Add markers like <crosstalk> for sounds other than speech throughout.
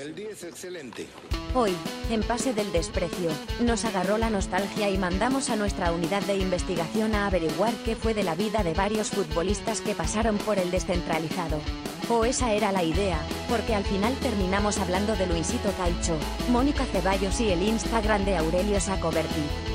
El día es excelente. Hoy, en Pase del Desprecio, nos agarró la nostalgia y mandamos a nuestra unidad de investigación a averiguar qué fue de la vida de varios futbolistas que pasaron por el descentralizado. O esa era la idea, porque al final terminamos hablando de Luisito Caicho, Mónica Ceballos y el Instagram de Aurelio Sacoberti.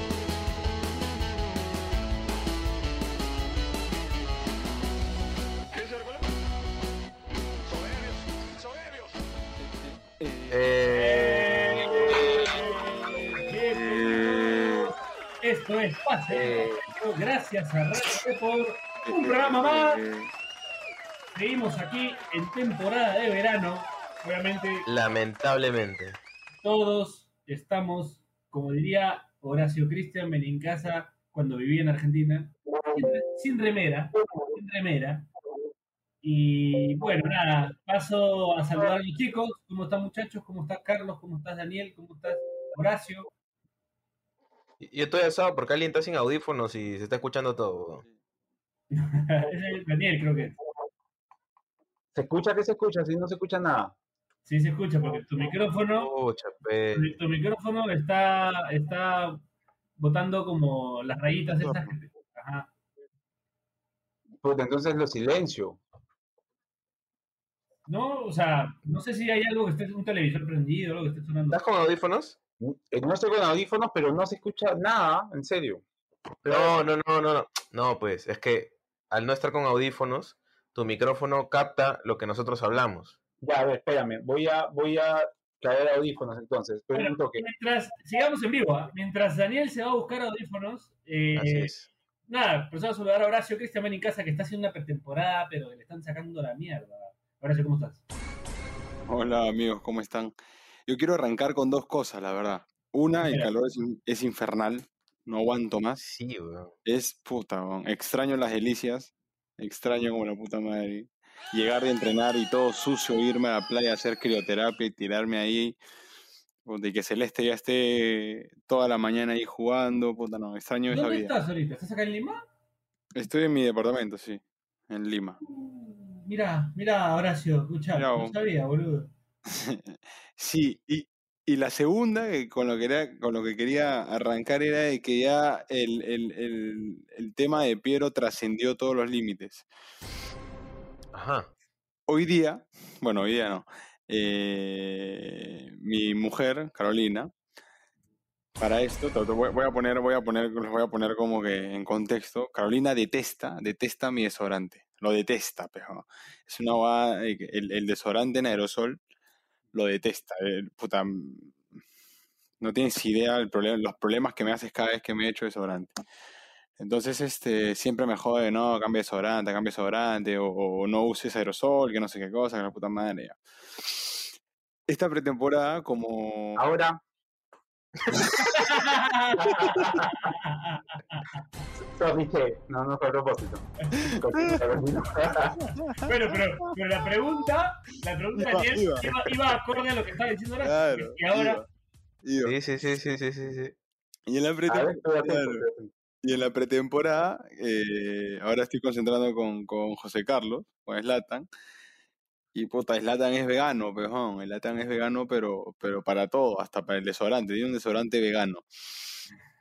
Esto es Pase. Gracias a Radio por un programa más. Seguimos aquí en temporada de verano. Obviamente lamentablemente. todos estamos, como diría Horacio Cristian Benincasa cuando vivía en Argentina, sin, sin remera, sin remera. Y bueno, nada, paso a saludar a los chicos. ¿Cómo están muchachos? ¿Cómo estás Carlos? ¿Cómo estás Daniel? ¿Cómo estás Horacio? Yo estoy asado porque alguien está sin audífonos y se está escuchando todo. <laughs> Ese es Daniel creo que. ¿Se escucha? ¿Qué se escucha? Si no se escucha nada. Sí se escucha porque tu micrófono, tu, tu micrófono está, está botando como las rayitas esas que te- Ajá. Pues entonces lo silencio. No, o sea, no sé si hay algo que esté, un televisor prendido, algo que esté sonando. ¿Estás con audífonos? Eh, No estoy con audífonos, pero no se escucha nada, en serio. No, no, no, no, no. No, pues es que al no estar con audífonos, tu micrófono capta lo que nosotros hablamos. Ya, a ver, espérame. Voy a, voy a traer audífonos entonces. Espera Bueno, un toque. mientras, sigamos en vivo, ¿ah? mientras Daniel se va a buscar audífonos, eh, Así es. nada, empezamos a saludar a Horacio Cristian en casa que está haciendo una pretemporada, pero le están sacando la mierda. Horacio, ¿cómo estás? Hola amigos, ¿cómo están? Yo quiero arrancar con dos cosas, la verdad. Una, el calor es, in- es infernal, no aguanto más. Sí. Es puta, extraño las delicias, extraño como la puta madre. Llegar de entrenar y todo sucio, irme a la playa a hacer crioterapia y tirarme ahí. puta, y que Celeste ya esté toda la mañana ahí jugando, puta, no, extraño esa ¿Dónde vida. estás ahorita? ¿Estás acá en Lima? Estoy en mi departamento, sí, en Lima. Mira, mira, Horacio, escucha, no sabía, boludo. <laughs> Sí, y, y la segunda, que con lo que, era, con lo que quería arrancar era de que ya el, el, el, el tema de Piero trascendió todos los límites. Ajá. Hoy día, bueno, hoy día no, eh, mi mujer, Carolina, para esto, voy a poner, voy a poner, los voy a poner como que en contexto, Carolina detesta, detesta mi desodorante, lo detesta, pero es una eh, el, el desodorante en aerosol lo detesta, eh, puta, mm, no tienes idea el problema, los problemas que me haces cada vez que me echo desodorante. Entonces, este, siempre me jode, no, cambia desodorante, cambia desodorante, o, o no uses aerosol, que no sé qué cosa, que la puta madre. ya. Esta pretemporada, como... Ahora, <laughs> no, dije, no, no fue a propósito. <laughs> Bueno, pero, pero la pregunta, la pregunta Iba, Daniel, iba. iba, iba acorde a lo que estaba diciendo Horacio. Claro, y ahora, iba, iba. Sí, sí, sí, sí, sí, sí. Y en la pretemporada, claro, y en la pretemporada, eh, ahora estoy concentrando con, con José Carlos, con Slatan. Y puta, Slatan es vegano, pejón. Slatan es vegano, pero, pero para todo, hasta para el desodorante. Tiene un desodorante vegano.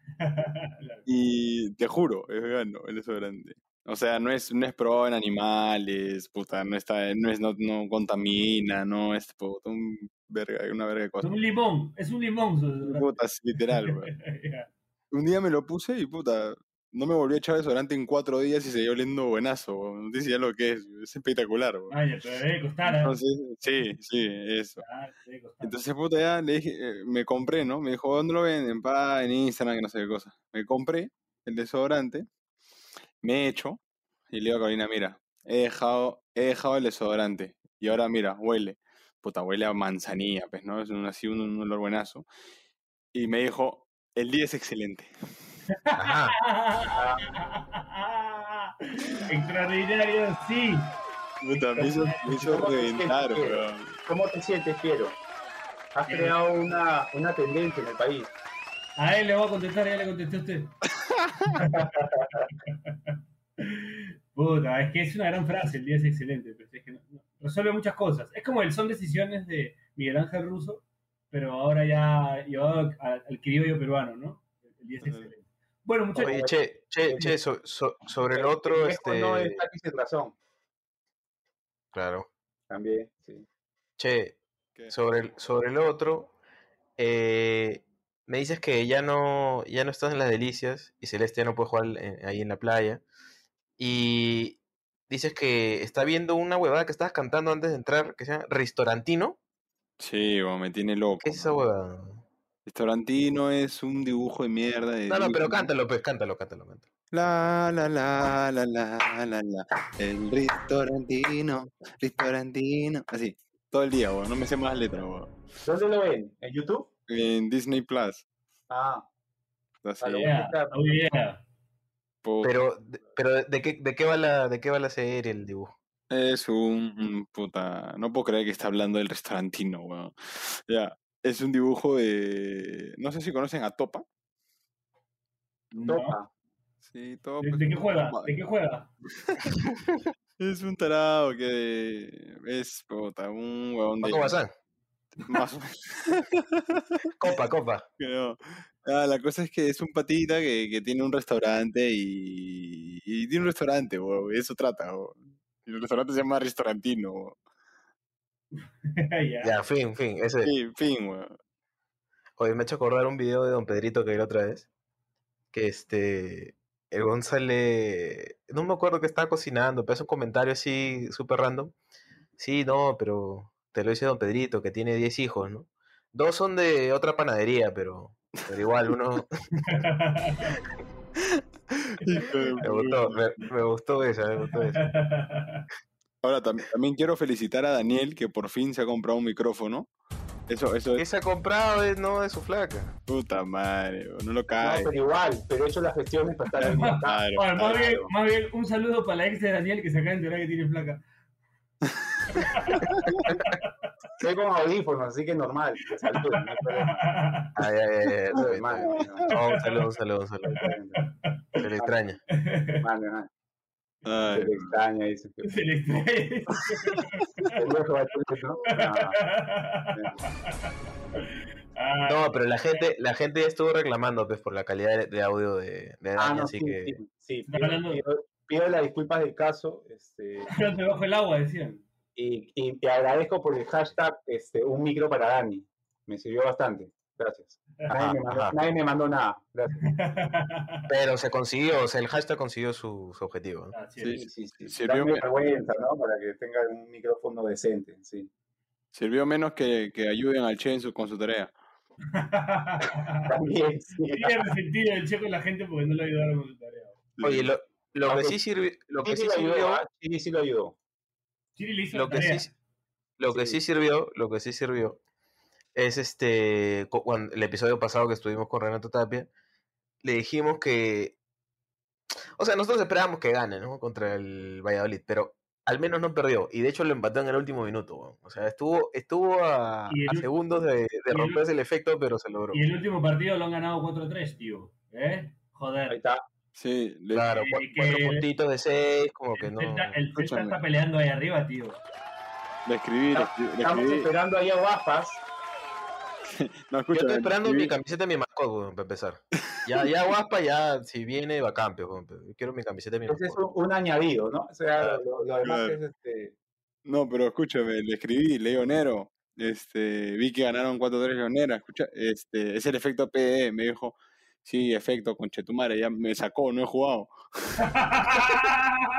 <laughs> Y te juro, es vegano el desodorante. O sea, no es, no es probado en animales, puta, no está, no es, no, no contamina, no es puta, un verga, una verga de es cosas. un limón, es un limón. Puta, es literal, weón. <laughs> Un día me lo puse y puta, no me volví a echar desodorante en cuatro días y seguía oliendo buenazo, no te decía lo que es, es espectacular, weón. Vaya, pero debe costar, ¿eh? Entonces, sí, sí, eso. Ah, debe. Entonces, puta, ya le dije, eh, me compré, ¿no? Me dijo, ¿dónde lo venden? Pa, en Instagram, que no sé qué cosa. Me compré el desodorante, me he hecho, y le digo a Carolina, mira, he dejado, he dejado el desodorante, y ahora mira, huele. Puta, huele a manzanilla, pues, ¿no? Es un, así un, un olor buenazo. Y me dijo, el día es excelente. Ajá. <laughs> Extraordinario, sí. Puta, me hizo, me hizo ¿Cómo te reventar, weón. ¿Cómo te sientes, Piero? Has creado una, una tendencia en el país. A él le voy a contestar, ya le contesté a usted. <laughs> Puta, es que es una gran frase, el día es excelente, pero es que no- no- resuelve muchas cosas. Es como el son decisiones de, Miguel Ángel Russo, pero ahora ya llevado al, criollo peruano, ¿no? El 10 Ajá. excelente. Bueno, muchachos, Oye, che, che, che, so- so- sobre el otro, Viejo este, No es Taki sin razón. claro, También, sí. che, ¿Qué? sobre el, sobre el otro, eh, me dices que ya no, ya no estás en las delicias y Celeste ya no puede jugar en- ahí en la playa. Y dices que está viendo una huevada que estabas cantando antes de entrar, que se llama Restaurantino. Sí, me tiene loco. ¿Qué es esa huevada? Restaurantino es un dibujo de mierda. De No, no, pero cántalo, pues, cántalo, cántalo, cántalo. La, la, la, la, la, la, la. El restaurantino, restaurantino. Así, todo el día, weón. No me sé más letras, weón. ¿Dónde lo ven? ¿En YouTube? En Disney Plus. Ah, Así, yeah. po- Pero, pero de, de qué, de qué va la, de qué va la serie, el dibujo? Es un un puta. No puedo creer que está hablando del restaurantino, weón. Ya. Es un dibujo de. No sé si conocen a Topa. No. topa. Sí, Topa. ¿De, qué juega? ¿De qué juega? <laughs> Es un tarado que es puta, un huevón de. Paco Bazán. Más o <laughs> menos. Copa, copa. <laughs> no. Ah, la cosa es que es un patita que, que tiene un restaurante y, y tiene un restaurante, y eso trata, weón. Y el restaurante se llama Restaurantino, weón. <laughs> ya. Ya, fin, fin. Ese. Sí, fin, weón. Oye, me ha hecho acordar un video de Don Pedrito que vi la otra vez. Que este. El González. No me acuerdo que estaba cocinando, pero es un comentario así súper random. Sí, no, pero te lo dice Don Pedrito, que tiene 10 hijos, ¿no? Dos son de otra panadería, pero, pero igual uno. <laughs> <laughs> Me gustó, me, me gustó esa, me gustó esa. Ahora tam- también quiero felicitar a Daniel que por fin se ha comprado un micrófono. Eso, eso ¿Qué es se ha comprado? Es, no, de su flaca. puta madre, no lo No, cae. pero igual, pero he hecho las gestiones para estar en <laughs> acá. Claro, Oye, más, bien, claro. más bien, un saludo para la ex de Daniel que se acaba de enterar que tiene flaca. <laughs> Estoy con audífonos, así que normal. <laughs> Salud, no hay problema. Ay, ay, ay, no, No, un saludo, un saludo, un saludo. no, Se le extraña. normal, normal. Se le extraña, dice. Se le extrae. El viejo va a decir, ¿no? <laughs> Ah, No, pero la gente, la gente ya estuvo reclamando pues, por la calidad de, audio de, de Dani, Ah, no, así sí, que sí, sí. Pido, pido- pido las disculpas del caso este, bajo el agua, decían. y, y te agradezco por el hashtag este, un micro para Dani. Me sirvió bastante. Gracias. Nadie, Ajá, me, mandó, nadie me mandó nada. Gracias. <laughs> pero se consiguió, o sea, el hashtag consiguió su, su objetivo. ¿no? Así Sí. Sí, sí. Sirvió Dame me- vergüenza, ¿no? Para que tenga un micrófono decente, sí. Sirvió menos que, que ayuden al Che en su- con su tarea. <laughs> También, <laughs> sí. Quería resentir el checo de la gente porque no le ayudaron con su tarea. Oye, lo, lo que sí sirvió, lo que Sí, sí sí lo ayudó, sirvió, ¿ah? Sí, sí lo ayudó. Chiri le hizo lo la que tarea. sí, lo que Sí. sí sirvió, lo que sí sirvió es este, cu- cuando, el episodio pasado que estuvimos con Renato Tapia, le dijimos que, o sea, nosotros esperábamos que gane, ¿no? Contra el Valladolid, pero al menos no perdió, y de hecho lo empató en el último minuto, weón. o sea, estuvo, estuvo a, el segundos de, romperse el efecto, pero se logró. Y el último partido lo han ganado 4-3, tío. ¿Eh? Ahí Joder. está. Sí, le- Claro, Eh, cuatro puntitos de seis, como que no. El Celta está peleando ahí arriba, tío. le escribí, le escribí, Estamos esperando ahí a Guapas. <laughs> No, Yo estoy esperando mi camiseta de mi mascota, weón, para empezar. Ya, ya Guaspa, ya, si viene, va cambio, weón, pero yo quiero mi camiseta de mi Ese es un, un añadido, ¿no? O sea, lo, lo demás Claro. es este. No, pero escúchame, le escribí, Leo Nero. Este, vi que ganaron 4-3 Leonera. Escucha, este, es el efecto PE. Me dijo, sí, efecto, conchetumare, ya me sacó, no he jugado. <laughs>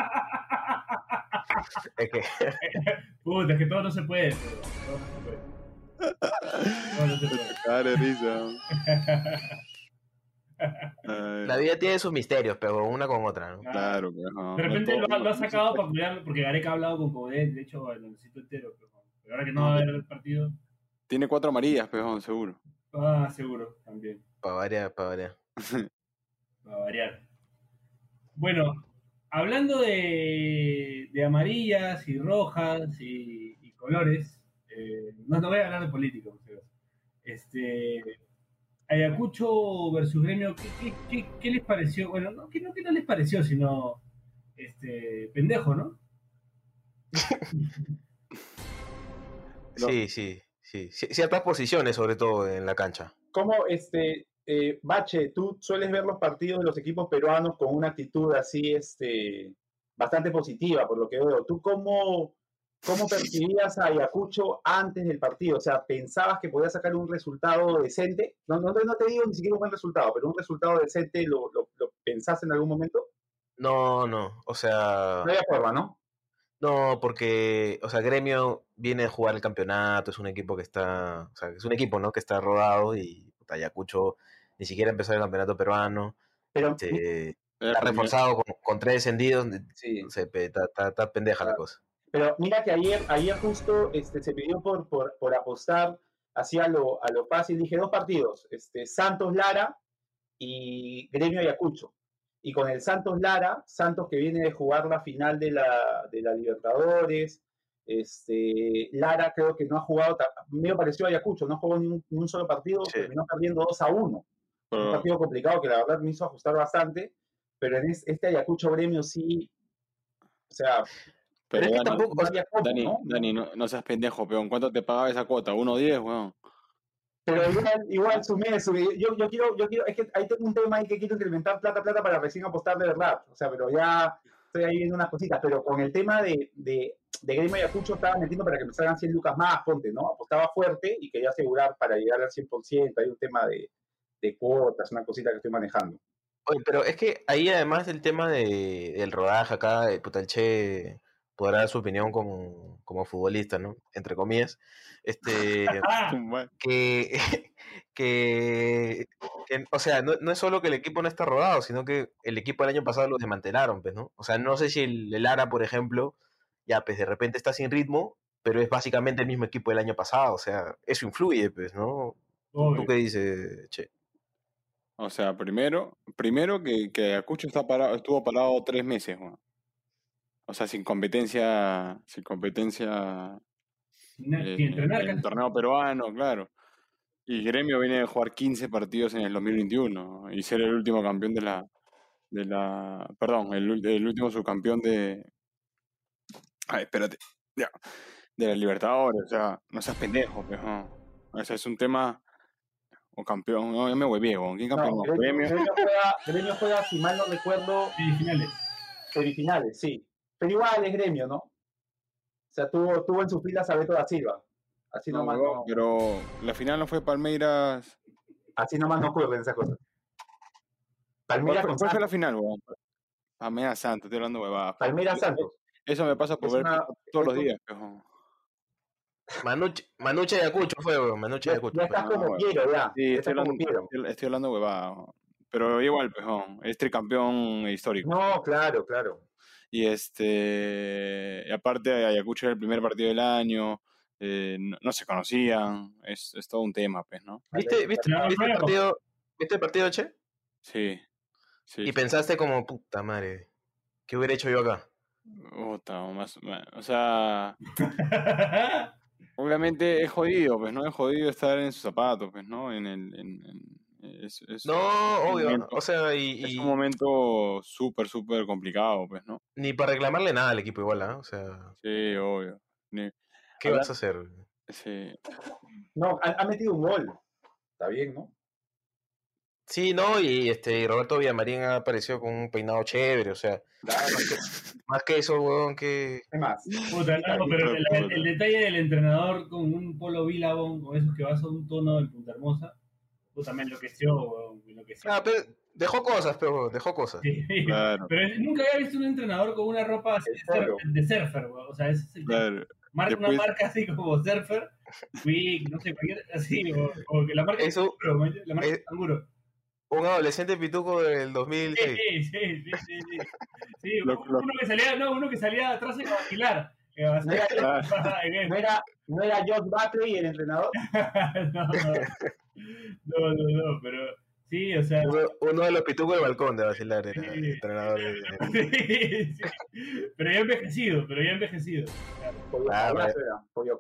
Es que, <laughs> Puta, es que todo no se puede. pero Todo no se puede. Ah. <laughs> <laughs> la vida tiene sus misterios, pero una con otra, ¿no? claro, pues, no, De repente lo, ha- lo ha no sacado para cuidar, porque Gareca ha hablado con Codet, de hecho, lo necesito entero. Pero, pero ahora que no va a haber el partido, Tiene cuatro amarillas, pejón, seguro. ah, seguro, también, Para variar, para variar. <laughs> va a variar. Bueno, hablando de, de amarillas y rojas y, y colores, eh, no, no voy a hablar de política, por. Este, Ayacucho versus Gremio, ¿qué, qué, qué- qué les pareció? Bueno, no que, no que no les pareció, sino este pendejo, ¿no? <laughs> Sí, sí, sí. Sí, ci- ciertas posiciones sobre todo en la cancha. ¿Cómo, este, eh, Bache, tú sueles ver los partidos de los equipos peruanos con una actitud así, este, bastante positiva, por lo que veo? ¿Tú cómo, cómo percibías a Ayacucho antes del partido? O sea, ¿pensabas que podía sacar un resultado decente? No, no, no te digo ni siquiera un buen resultado, pero un resultado decente, ¿lo, lo, lo pensaste en algún momento? No, no, o sea, No había forma, ¿no? no, porque, o sea, Gremio viene a jugar el campeonato, es un equipo que está, o sea, es un equipo, ¿no? Que está rodado y Ayacucho ni siquiera empezó el campeonato peruano, Pero, este, está reforzado con, con tres descendidos, sí. no sé, pe, está, está- está pendeja la cosa. Pero mira que ayer, ayer justo este, se pidió por, por, por apostar hacia lo, a lo fácil. Dije dos partidos, este, Santos Lara y Gremio Ayacucho. Y con el Santos Lara, Santos que viene de jugar la final de la, de la Libertadores, este, Lara creo que no ha jugado, medio pareció a Ayacucho, no jugó ni un, ni un solo partido, Sí. terminó perdiendo 2 a 1 un pero- partido complicado que la verdad me hizo ajustar bastante, pero en es- este Ayacucho Gremio sí, o sea, pero es que Dani, tampoco- no había cómo, Dani, ¿no? Dani, no, no seas pendejo, peón. ¿Cuánto te pagaba esa cuota? ¿1.10, weón? Pero igual, igual sumé, sumé. Yo, yo quiero, yo quiero, es que ahí tengo un tema ahí que quiero incrementar plata, plata para recién apostar de verdad. O sea, pero ya estoy ahí viendo unas cositas. Pero con el tema de, de, de Gremio Ayacucho estaba metiendo para que me salgan 100 lucas más, ponte, ¿no? Apostaba fuerte y quería asegurar para llegar al 100%. Hay un tema de, de cuotas, una cosita que estoy manejando. Oye, pero es que ahí además del tema de, del rodaje acá, eh, puta, el Che podrá dar su opinión como, como futbolista, ¿no? Entre comillas. Este, <laughs> que, <laughs> que, que, o sea, no, no es solo que el equipo no está rodado, sino que el equipo el año pasado lo desmantelaron, pues, ¿no? O sea, no sé si el, el Lara, por ejemplo, ya, pues de repente está sin ritmo, pero es básicamente el mismo equipo del año pasado, o sea, eso influye, pues, ¿no? ¿Tú obvio. qué dices, Che? O sea, primero, primero que, que Ayacucho está parado, estuvo parado tres meses, weón. O sea, sin competencia, sin competencia eh, sin en el torneo peruano, claro. Y Gremio viene de jugar 15 partidos en el 2021 y ser el último campeón de la, de la, perdón, el, último subcampeón de, ay, espérate, ya, de la Libertadores, o sea, no seas pendejo, no. O sea, es un tema, o campeón, no, ya me huevé. ¿quién campeón? No, Gremio. Gremio juega, <laughs> Gremio juega, si mal no recuerdo, Semifinales. semifinales, sí. Pero igual es Gremio, ¿no? O sea, tuvo, tuvo en sus filas a Beto da Silva. Así No, nomás no, pero la final no fue Palmeiras. así nomás no ocurren esas cosas. ¿Cuál Palmeiras fue, con cuál fue la Santos. final, weón? Palmeiras Santos, estoy hablando huevadas. Palmeiras Santos. Eso me pasa por Es ver una- todos los un- días, weón. Manuche, Manuche Ayacucho fue, weón, Manuche Ya, Ayacucho. ya fue. estás como quiero, ya. Sí, Ya estoy hablando, quiero. estoy, estoy hablando huevadas. weón. Pero igual, weón, es tricampeón histórico. No, claro, claro. Y este, y aparte Ayacucho era el primer partido del año, eh, no, no se conocían, es, es todo un tema, pues, ¿no? ¿Viste, viste, No, viste el partido, ¿Viste el partido, Che? Sí, sí. Y pensaste como, puta madre, ¿qué hubiera hecho yo acá? Puta, más, ma- o sea, <laughs> obviamente es jodido, pues, ¿no? Es jodido estar en sus zapatos, pues, ¿no? En el, en, en- es, es- No, un obvio, momento- o sea, y, es y un momento súper, súper complicado, pues, ¿no? ni para reclamarle nada al equipo igual, ¿ah? O sea, Sí, obvio. Ni- ¿qué Habla- vas a hacer? sí. No, ha, ha metido un gol. Está bien, ¿no? Sí, no, y este y Roberto Villamarín ha aparecido con un peinado chévere, o sea, Claro, más que <laughs> eso, weón, que... ¿Qué más? Puta, no, pero el, el- el detalle del entrenador con un polo Billabong, con esos que vas a un tono en Punta Hermosa, puta, me enloqueció, weón, me enloqueció. Ah, pero dejó cosas, pero dejó cosas. Sí. Claro, Pero es- nunca había visto un entrenador con una ropa así de, de surfer, weón. O sea, es el claro. marca, una marca así como surfer, Quick, no sé, cualquier, así, o, o que la marca Eso- man, la marca eh, Canguro. Un adolescente pituco del Sí, 2006. sí, sí, sí, sí, sí. Sí, Lo- uno, que salía, no, uno que salía atrás <laughs> en vacilar. Que vacilaba. ¿No era, no era Josh Buckley el entrenador? <laughs> no, no, no, no, no, pero sí, o sea, Uno, uno de los pitucos del balcón de vacilar era Sí. el entrenador. de- sí, <laughs> sí. pero ya envejecido, pero ya envejecido. Pollo Ah, Pollo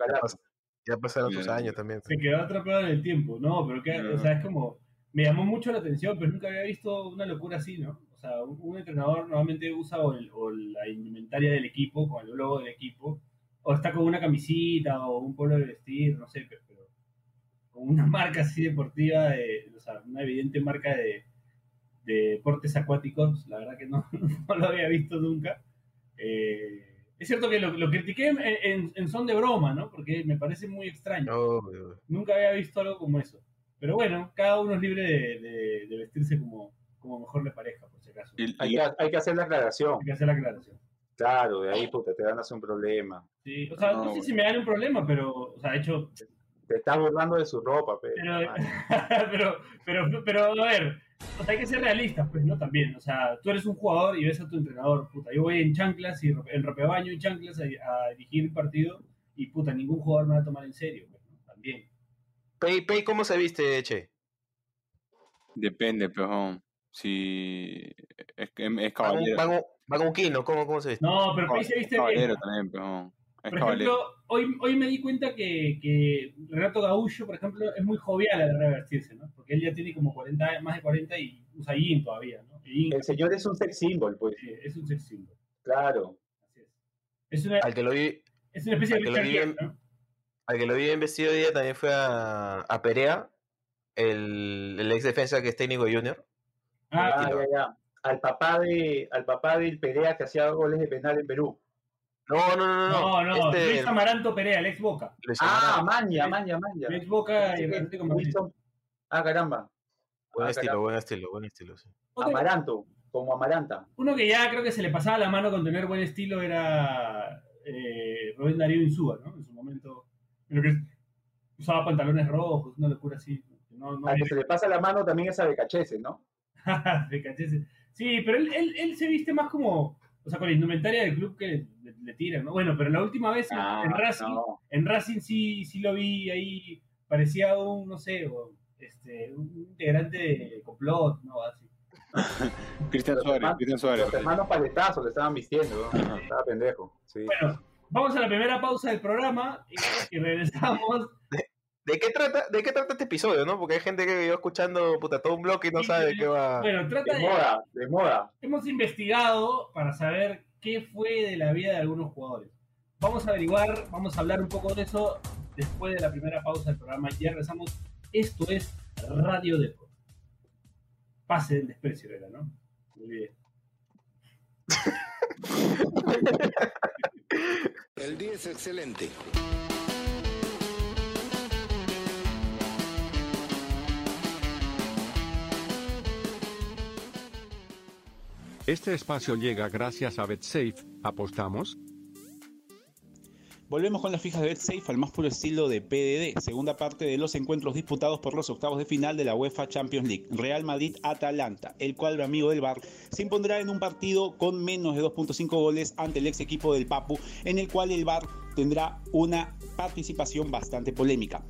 Ya, pasaron sus Bien. años también. Se quedó atrapado en el tiempo, no, pero que, o sea, es como, me llamó mucho la atención, pero nunca había visto una locura así, ¿no? O sea, un, un entrenador normalmente usa o, el- o la indumentaria del equipo, con el logo del equipo, o está con una camisita o un polo de vestir, no sé, pero, una <laughs> marca así deportiva, de, o sea, una evidente marca de, de deportes acuáticos. La verdad que no, <laughs> no lo había visto nunca. Eh, es cierto que lo, lo critiqué en, en- en son de broma, ¿no? Porque me parece muy extraño. Obvio. Nunca había visto algo como eso. Pero bueno, cada uno es libre de, de- de vestirse como, como mejor le parezca, por si acaso. Y- Hay que, hay que hacer la aclaración. Hay que hacer la aclaración. Claro, de ahí puta, te van a hacer un problema. Sí, o sea, no, No, sé si me dan un problema, pero, o sea, de hecho, Te estás burlando de su ropa, pe. pero, <laughs> pero, pero, pero, a ver, o sea, hay que ser realistas, pues, ¿no? También, o sea, tú eres un jugador y ves a tu entrenador, puta, yo voy en chanclas y en ropebaño y chanclas a, a dirigir el partido y, puta, ningún jugador me va a tomar en serio, pues, ¿no? También. Pei, Pei, ¿cómo se viste, Che? Depende, pero si es, que es Va con, caballero. va con- va con Kino, ¿cómo, ¿cómo se viste? No, pero Pei se viste bien. caballero también, pero es <laughs> Por caballero. ejemplo, hoy, hoy me di cuenta que, que Renato Gaullo, por ejemplo, es muy jovial a la hora de vestirse, ¿no? Porque él ya tiene como 40, años- más de 40 y usa jean todavía, ¿no? Y El señor es un sex symbol, pues. es un sex symbol. Claro. Así es. Es una, Al que lo vi, es una especie de al que lo Richard vi Gere, en- ¿no? al que lo vi en vestido hoy día también fue a, a Perea, el, el ex defensa que es técnico Junior. Ah, Ah, ya, ya. Al papá de, al papá del Perea que hacía goles de penal en Perú. No, no, no, no, no. no, este, Luis Amaranto Perea, el ex Boca. Ah, Amaranto. maña, maña, maña. El ex Boca y Atlético Madrid. Wilson- Ah, caramba. Buen Ah, estilo, caramba. buen estilo, buen estilo. sí. Amaranto, como Amaranta. uno que ya creo que se le pasaba la mano con tener buen estilo era eh, Rubén Darío Insúa, ¿no? En su momento. Creo que usaba pantalones rojos, una locura así. No, no Al que se le pasa la mano también es a Becachese, ¿no? <laughs> De cachese. Sí, pero él, él, él se viste más como, o sea, con la indumentaria del club que le, le tiran, ¿no? Bueno, pero la última vez en, Ah, en Racing, no. en Racing sí, sí lo vi ahí, parecía un, no sé, o, este, un integrante de complot, ¿no? Así. <laughs> Cristian Suárez, Cristian Suárez. Los hermanos paletazos le estaban vistiendo, ¿no? Estaba pendejo. Sí. Bueno, vamos a la primera pausa del programa y, y regresamos. <laughs> ¿De qué, trata, ¿De qué trata este episodio, no? Porque hay gente que yo escuchando puta, todo un bloque y no Sí, sabe de qué va. Bueno, trata De de, moda, de moda. hemos investigado para saber qué fue de la vida de algunos jugadores. Vamos a averiguar, vamos a hablar un poco de eso después de la primera pausa del programa. Ya regresamos. Esto es Radio Deport. Pase del desprecio, era, ¿no? Muy bien. El día es excelente. Este espacio llega gracias a BetSafe. ¿Apostamos? Volvemos con las fijas de BetSafe al más puro estilo de PDD, segunda parte de los encuentros disputados por los octavos de final de la UEFA Champions League. Real Madrid-Atalanta, el cuadro amigo del Bar, se impondrá en un partido con menos de 2.5 goles ante el ex equipo del Papu, en el cual el Bar tendrá una participación bastante polémica.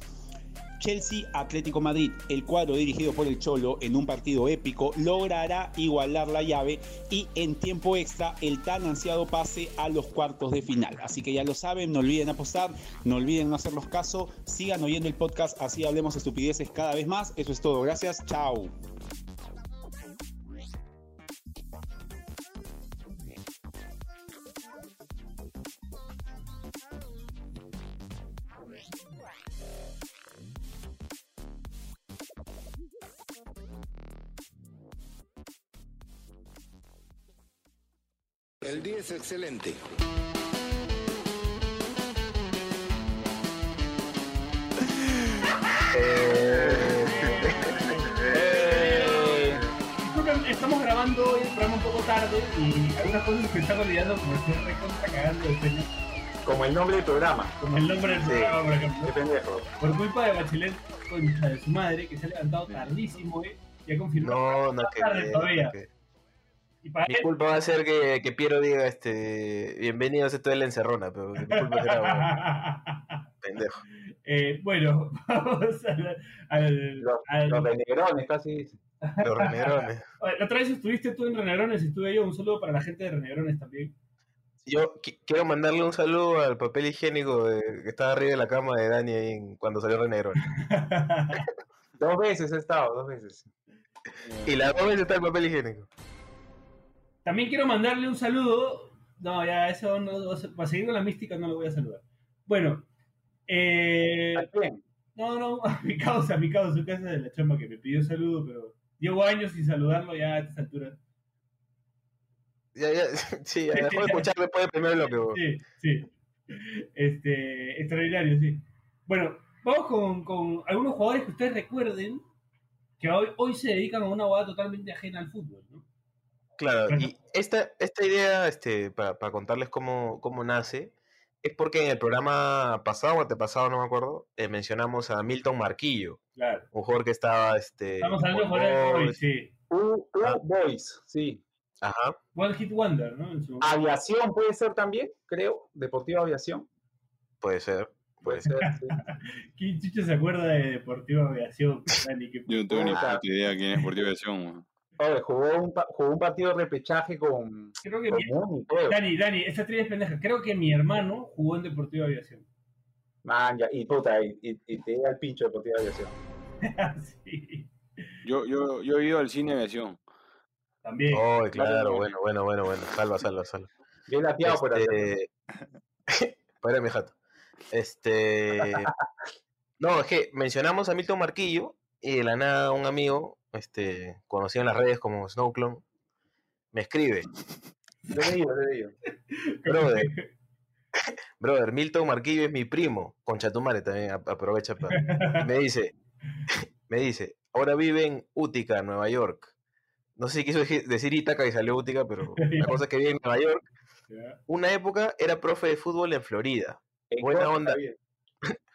Chelsea Atlético Madrid, el cuadro dirigido por el Cholo en un partido épico, logrará igualar la llave y en tiempo extra el tan ansiado pase a los cuartos de final. Así que ya lo saben, no olviden apostar, no olviden no hacerlos caso, sigan oyendo el podcast, así hablemos estupideces cada vez más. Eso es todo, gracias, chao. El día es excelente. Eh, estamos grabando hoy el programa un poco tarde y algunas cosas que están olvidando como estoy recontra cagando de sueño, Como el nombre del programa. como el nombre del Sí. programa, por ejemplo. Pendejo. Por culpa de Bachelet, concha de su madre, que se ha levantado tardísimo, ¿eh? Ya confirmó. no, no, que, tarde todavía. Que- Y para Mi él, culpa va a ser que, que Piero diga este bienvenidos a esto de la encerrona, pero mi culpa será bueno, <laughs> pendejo. Eh, bueno, <laughs> vamos al. al, Los, al- los renegrones casi. Los renegrones. <laughs> La otra vez estuviste tú en Renegrones y estuve yo. Un saludo para la gente de Renegrones también. Yo qui- quiero mandarle un saludo al papel higiénico de- que estaba arriba de la cama de Dani ahí en- cuando salió Renegrón. Dos veces he estado, dos veces. Y la dos veces está el papel higiénico. También quiero mandarle un saludo. No, ya eso no. Para seguir con la mística no lo voy a saludar. Bueno, eh, ¿A quién? No, no, <laughs> a mi causa, a mi causa, su casa de la chamba que me pidió saludo, pero llevo años sin saludarlo ya a estas alturas. Ya, ya, <laughs> sí, <laughs> ya dejó de escuchar después del primer bloque. weón. Sí, sí. Este, extraordinario, sí. Bueno, vamos con, con algunos jugadores que ustedes recuerden que hoy, hoy se dedican a una boda totalmente ajena al fútbol, ¿no? Claro, Bueno. y esta, esta idea, este, para, para contarles cómo, cómo nace, es porque en el programa pasado o antepasado, no me acuerdo, eh, mencionamos a Milton Marquillo, Claro. un jugador que estaba, este, Estamos hablando de Boys. sí. U, U Ah. Boys, sí. Ajá, One Hit Wonder, ¿no? En su momento. Aviación puede ser también, creo. Deportiva Aviación. puede ser, puede ser. sí. <laughs> ¿Quién chucha se acuerda de Deportivo Aviación? <laughs> Dani? ¿Qué- Yo no tengo ni Puta. idea quién es Sportivo Aviación. weón. Oye, jugó un, pa- jugó un partido de repechaje con, Creo que con mi, Muni, creo. Dani, Dani, esta trivia es pendeja. Creo que mi hermano jugó en Deportivo Aviación. Man, ya, y puta, y, y- y te llega el pincho de Deportiva Aviación. <laughs> sí, Yo, yo, yo he ido al cine Aviación. también. Oh, claro, no. bueno, bueno, bueno, bueno, salva, salva, salva. Bien lateado por hacer. Este... <laughs> Para mi jato. Este. <laughs> No, es que mencionamos a Milton Marquillo y de la nada un amigo, este, conocido en las redes como Snowclone, me escribe, Lo he leído, lo he leído. <laughs> brother, <laughs> brother, Milton Marquillo es mi primo, con Chatumare también, aprovecha para. me dice, <laughs> me dice, ahora vive en Utica, Nueva York. No sé si quiso decir Ítaca y salió Utica, pero la cosa es que vive en Nueva York. Una época era profe de fútbol en Florida. En Buena onda.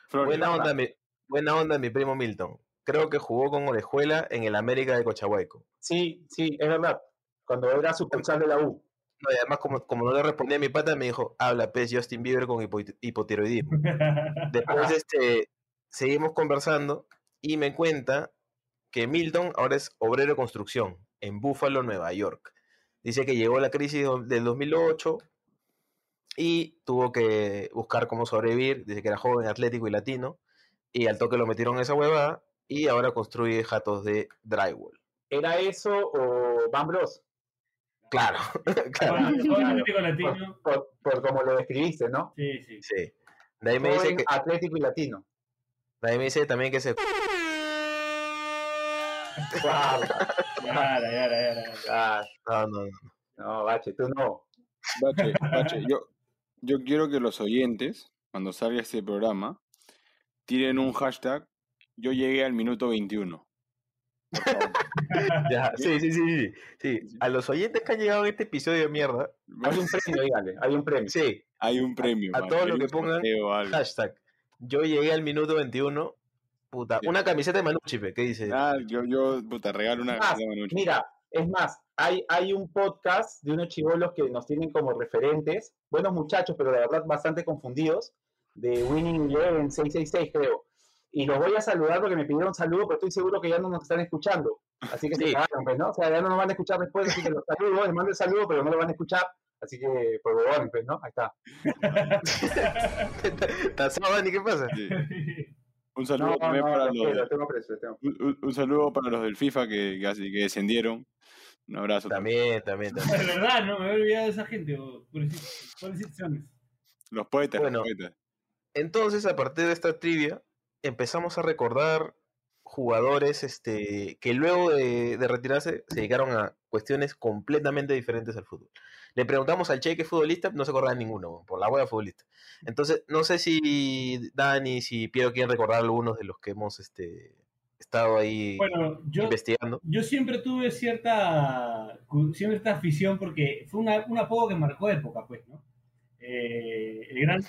Florida. Buena onda, mi, buena onda mi primo Milton. Creo que jugó con Orejuela en el América de Cochahuayco. Sí, sí, es verdad. Cuando era sucursal de la U. No, y además, como, como no le respondía a mi pata, me dijo, habla pez Justin Bieber con hipo- hipotiroidismo. <laughs> Después este, seguimos conversando y me cuenta que Milton ahora es obrero de construcción en Buffalo, Nueva York. Dice que llegó la crisis del 2008 y tuvo que buscar cómo sobrevivir. Dice que era joven, atlético y latino. Y al toque lo metieron en esa huevada y ahora construye jatos de drywall. ¿Era eso o Van Bros? Claro, <laughs> <laughs> claro. Bueno, joven Atlético Latino. Por, por como lo describiste, ¿no? Sí, sí. Sí. De ahí me dice que, atlético y latino. de ahí me dice también que se yara, yara. ah, no, no, no. no, Bache, tú no. Bache, <laughs> Bache, yo, yo quiero que los oyentes, cuando salga este programa, tiren un hashtag. Yo llegué al minuto 21. Por favor. <laughs> Ya, sí, sí, sí, sí. A los oyentes que han llegado a este episodio de mierda, Hay un <laughs> premio, dígale, hay un premio. sí, Hay un premio. a man, todo hay lo un que pongan, hashtag. Yo llegué al minuto 21. Puta, una camiseta de Manucci, ¿qué dice? Ah, yo, yo, puta, regalo una camiseta de Manucci. Mira, es más, hay, hay un podcast de unos chivolos que nos tienen como referentes, buenos muchachos, pero la verdad bastante confundidos, de Winning Eleven 666, creo. Y los voy a saludar porque me pidieron saludo, pero estoy seguro que ya no nos están escuchando. Así que se Sí. cagaron, pues, ¿no? O sea, ya no nos van a escuchar después, así que los saludo, les mando el saludo, pero no lo van a escuchar. Así que, por huevones, pues, ¿no? Ahí está. <laughs> ¿Estás Dani? ¿Qué pasa? Sí. <laughs> Un saludo no, también no, para los los, quiero, tengo precio, tengo. un, saludo para los del FIFA que, que, así- que descendieron. Un abrazo. También, también, también. De verdad, no me había olvidado de esa gente. pobrecitos sones. Los poetas, Bueno. los poetas. Entonces, a partir de esta trivia, empezamos a recordar jugadores este, que luego de, de retirarse se dedicaron a cuestiones completamente diferentes al fútbol. Le preguntamos al Che que es futbolista, no se acordaba ninguno, por la hueá futbolista. Entonces, no sé si Dani, si Piero quieren recordar algunos de los que hemos este, estado ahí Bueno, yo, investigando. yo siempre tuve cierta, cierta afición porque fue una, un apodo que marcó época, pues, ¿no? Eh, el gran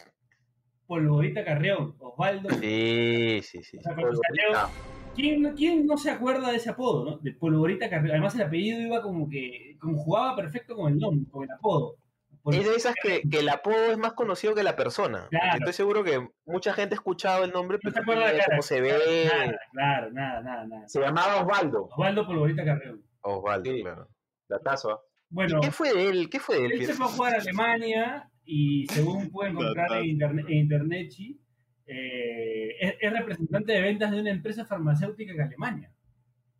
Polvorita Carreón, Osvaldo. Sí, sí, sí. O sea, salió- ¿quién, quién no se acuerda de ese apodo, no? De Polvorita Carreón. Además, el apellido iba como que como jugaba perfecto con el nombre, con el apodo. Por- Es de esas que, que el apodo es más conocido que la persona. Claro. Estoy seguro que mucha gente ha escuchado el nombre, No pero se no acuerda de sabe la cara. cómo se ve. Nada, claro, nada, nada, nada. Se llamaba Osvaldo, Osvaldo Polvorita Carreón. Osvaldo, Sí. claro. datazo. ¿ah? Bueno, ¿Y qué fue de él? ¿Qué fue de él? él se fue a jugar a Alemania y según pueden comprar en internet, en internet eh, es, es representante de ventas de una empresa farmacéutica en Alemania.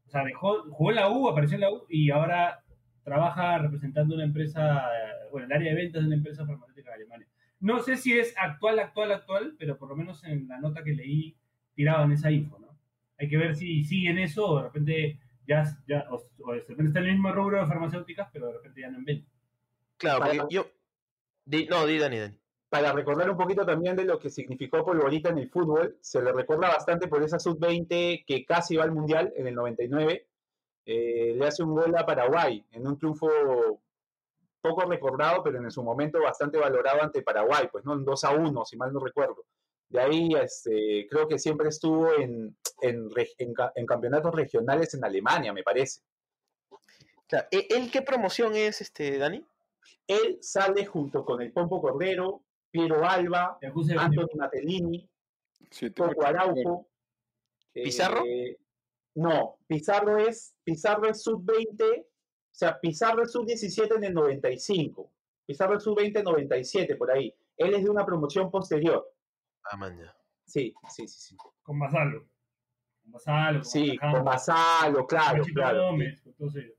O sea, dejó, jugó en la U, apareció en la U y ahora trabaja representando una empresa, bueno, el área de ventas de una empresa farmacéutica en Alemania. No sé si es actual, actual, actual, pero por lo menos en la nota que leí tiraban esa info, ¿no? Hay que ver si siguen eso o de repente ya, ya o, o de repente está en el mismo rubro de farmacéuticas, pero de repente ya no en venta. Claro, porque yo. Di- no, di Dani, Dani. Para recordar un poquito también de lo que significó Polvorita en el fútbol, se le recuerda bastante por esa sub-20 que casi va al Mundial en el 99. Eh, le hace un gol a Paraguay en un triunfo poco recordado, pero en su momento bastante valorado ante Paraguay, pues no, un 2 a 1, si mal no recuerdo. De ahí este, creo que siempre estuvo en, en, campeonatos regionales en Alemania, me parece. Claro, ¿e- ¿Él qué promoción es, este, Dani? Él sale junto con el Pompo Cordero, Piero Alba, Anthony Matellini, Siete, Coco Araujo. ¿Pizarro? eh, no, Pizarro es, Pizarro es sub-20, o sea, Pizarro es sub-17 en el 95. Pizarro es sub-20 97, por ahí. Él es de una promoción posterior. Ah, man, ya. Sí, sí, sí, sí. Con Basalo. Con Basalo, con Sí, Alejandro, con Basalo, claro, Panchito claro. Gómez, con todos ellos.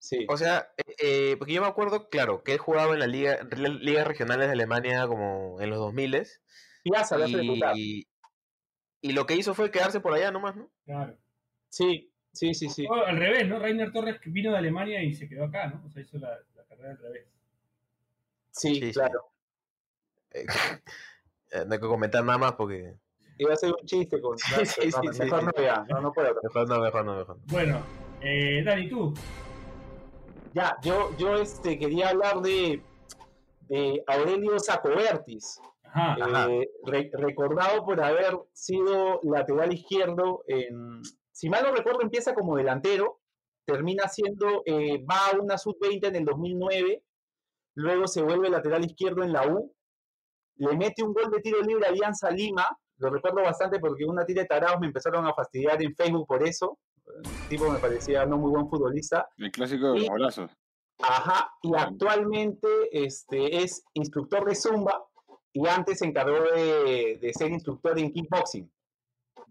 Sí, O sea, eh, eh, porque yo me acuerdo, claro, que él jugaba en la liga, ligas regionales de Alemania como en los 2000 Piazza debutar. y, y lo que hizo fue quedarse por allá nomás, ¿no? Claro. Sí, sí, sí, sí. O al revés, ¿no? Rainer Torres vino de Alemania y se quedó acá, ¿no? O sea, hizo la, la carrera al revés. Sí, claro. Eh, <laughs> eh, no hay que comentar nada más porque... Iba a ser un chiste con. <laughs> Sí, sí, no, sí, mejor sí, no, ya, no, no puedo. Mejor no, mejor no, mejor no. Bueno, eh, Dani, tú. Ya, yo, yo este, quería hablar de, de Aurelio Sacobertis. Ajá. Ajá. Eh, re- recordado por haber sido lateral izquierdo en, si mal no recuerdo, empieza como delantero, termina siendo, eh, va a una sub-20 en el 2009, luego se vuelve lateral izquierdo en la U, le mete un gol de tiro libre a Alianza Lima, lo recuerdo bastante porque una tira de tarados me empezaron a fastidiar en Facebook por eso, el tipo me parecía no muy buen futbolista, El clásico de los golazos. Ajá, y Bueno. actualmente este, es instructor de Zumba y antes se encargó de, de ser instructor en kickboxing.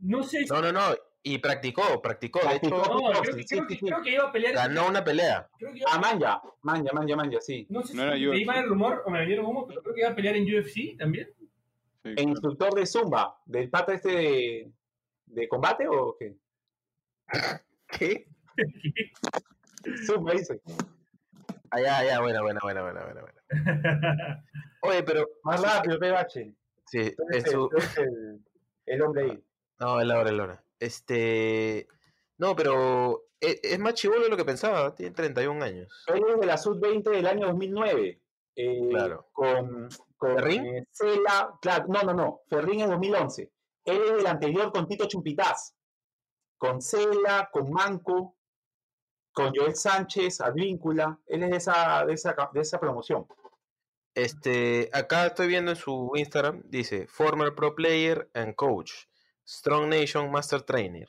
No sé si. No, no, no. Y practicó, practicó. De hecho, No, creo que, Sí, creo sí, que- sí. creo que iba a pelear. ganó una pelea. Creo que iba- Ah, manja, manja, manja, manja, sí. no sé No si era me iba el rumor o me vendieron humo, pero creo que iba a pelear en UFC también. Sí, E claro. instructor de Zumba, del pata este de, de combate o qué? ¿Qué? Zumba dice. Ah, ya, ya, buena, buena, buena, buena, buena. buena. <laughs> Oye, pero... Más rápido, PH. Sí, su... el, el- hombre ahí. No, es la hora, es la hora. Este... No, pero e- es, más chivolo de lo que pensaba. Tiene 31 años. Él es de la sub-20 del año 2009. eh, Claro. Con, con ¿Ferrín? eh, Cela, claro, no, no, no, Ferrín en 2011. Él es del anterior con Tito Chumpitaz. Con Cela, con Manco, con Joel Sánchez, Advíncula. Él es de esa, de esa, de esa promoción. Este, acá estoy viendo en su Instagram, dice, former pro player and coach, Strong Nation Master Trainer,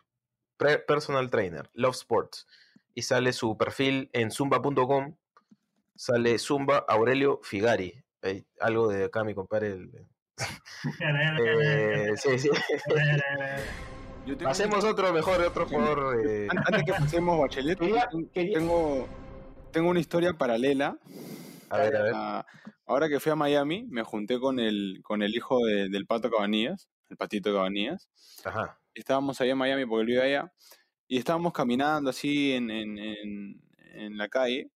pre- personal trainer, Love Sports. Y sale su perfil en zumba.com, sale Zumba Aurelio Figari. Hay algo de acá, mi compadre. el- <laughs> eh, sí, sí. Yo tengo- Pasemos otro mejor, otro jugador. eh, an- Antes que pasemos Bachelet, tengo, tengo una historia paralela. a ver, a ver. Ah, ahora que fui a Miami, me junté con el, con el hijo de- del Pato Cabanillas, el Patito Cabanillas. Ajá. Estábamos ahí en Miami porque él vive allá. Y estábamos caminando así en, en, en- en la calle.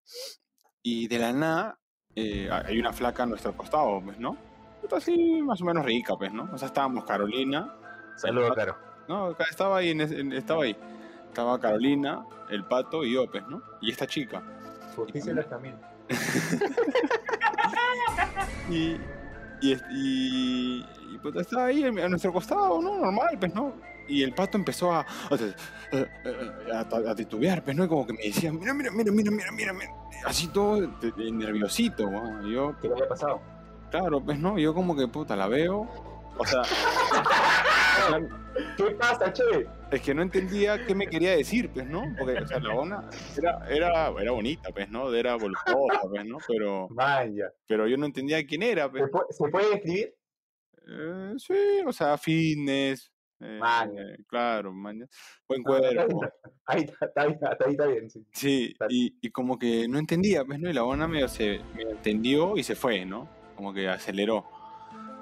Y de la nada eh, hay una flaca a nuestro costado, pues, ¿no? Puta, Así más o menos rica, pues, ¿no? O sea, estábamos Carolina, Saludos, Caro. No, acá estaba ahí, en estaba ahí. Estaba Carolina, el pato y yo, pues, ¿no? Y esta chica. Justicia también. <laughs> Y, y, y, y, pues, estaba ahí a nuestro costado, ¿no? Normal, pues, ¿no? Y el pato empezó a, a, a- a titubear, pues, ¿no? Y como que me decía, mira, mira, mira, mira, mira, mira, mira. Así todo de- de nerviosito, ¿no? Y yo, ¿Qué le había pasado? claro, pues, ¿no? Yo como que, puta, la veo. O sea, <laughs> ¿Qué pasa, che? Es que no entendía qué me quería decir, pues, ¿no? Porque, o sea, la ona era, era, era bonita, pues, ¿no? Era voluptuosa, pues, ¿no? Pero, Vaya. pero yo no entendía quién era, pues. ¿Se puede, ¿Se puede describir? Eh, sí, o sea, fitness. eh, Maña. claro, maña. Buen cuerpo. Ahí está, está está bien, sí. Sí, y, y como que no entendía, pues, ¿no? Y la ona medio se me entendió y se fue, ¿no? Como que aceleró.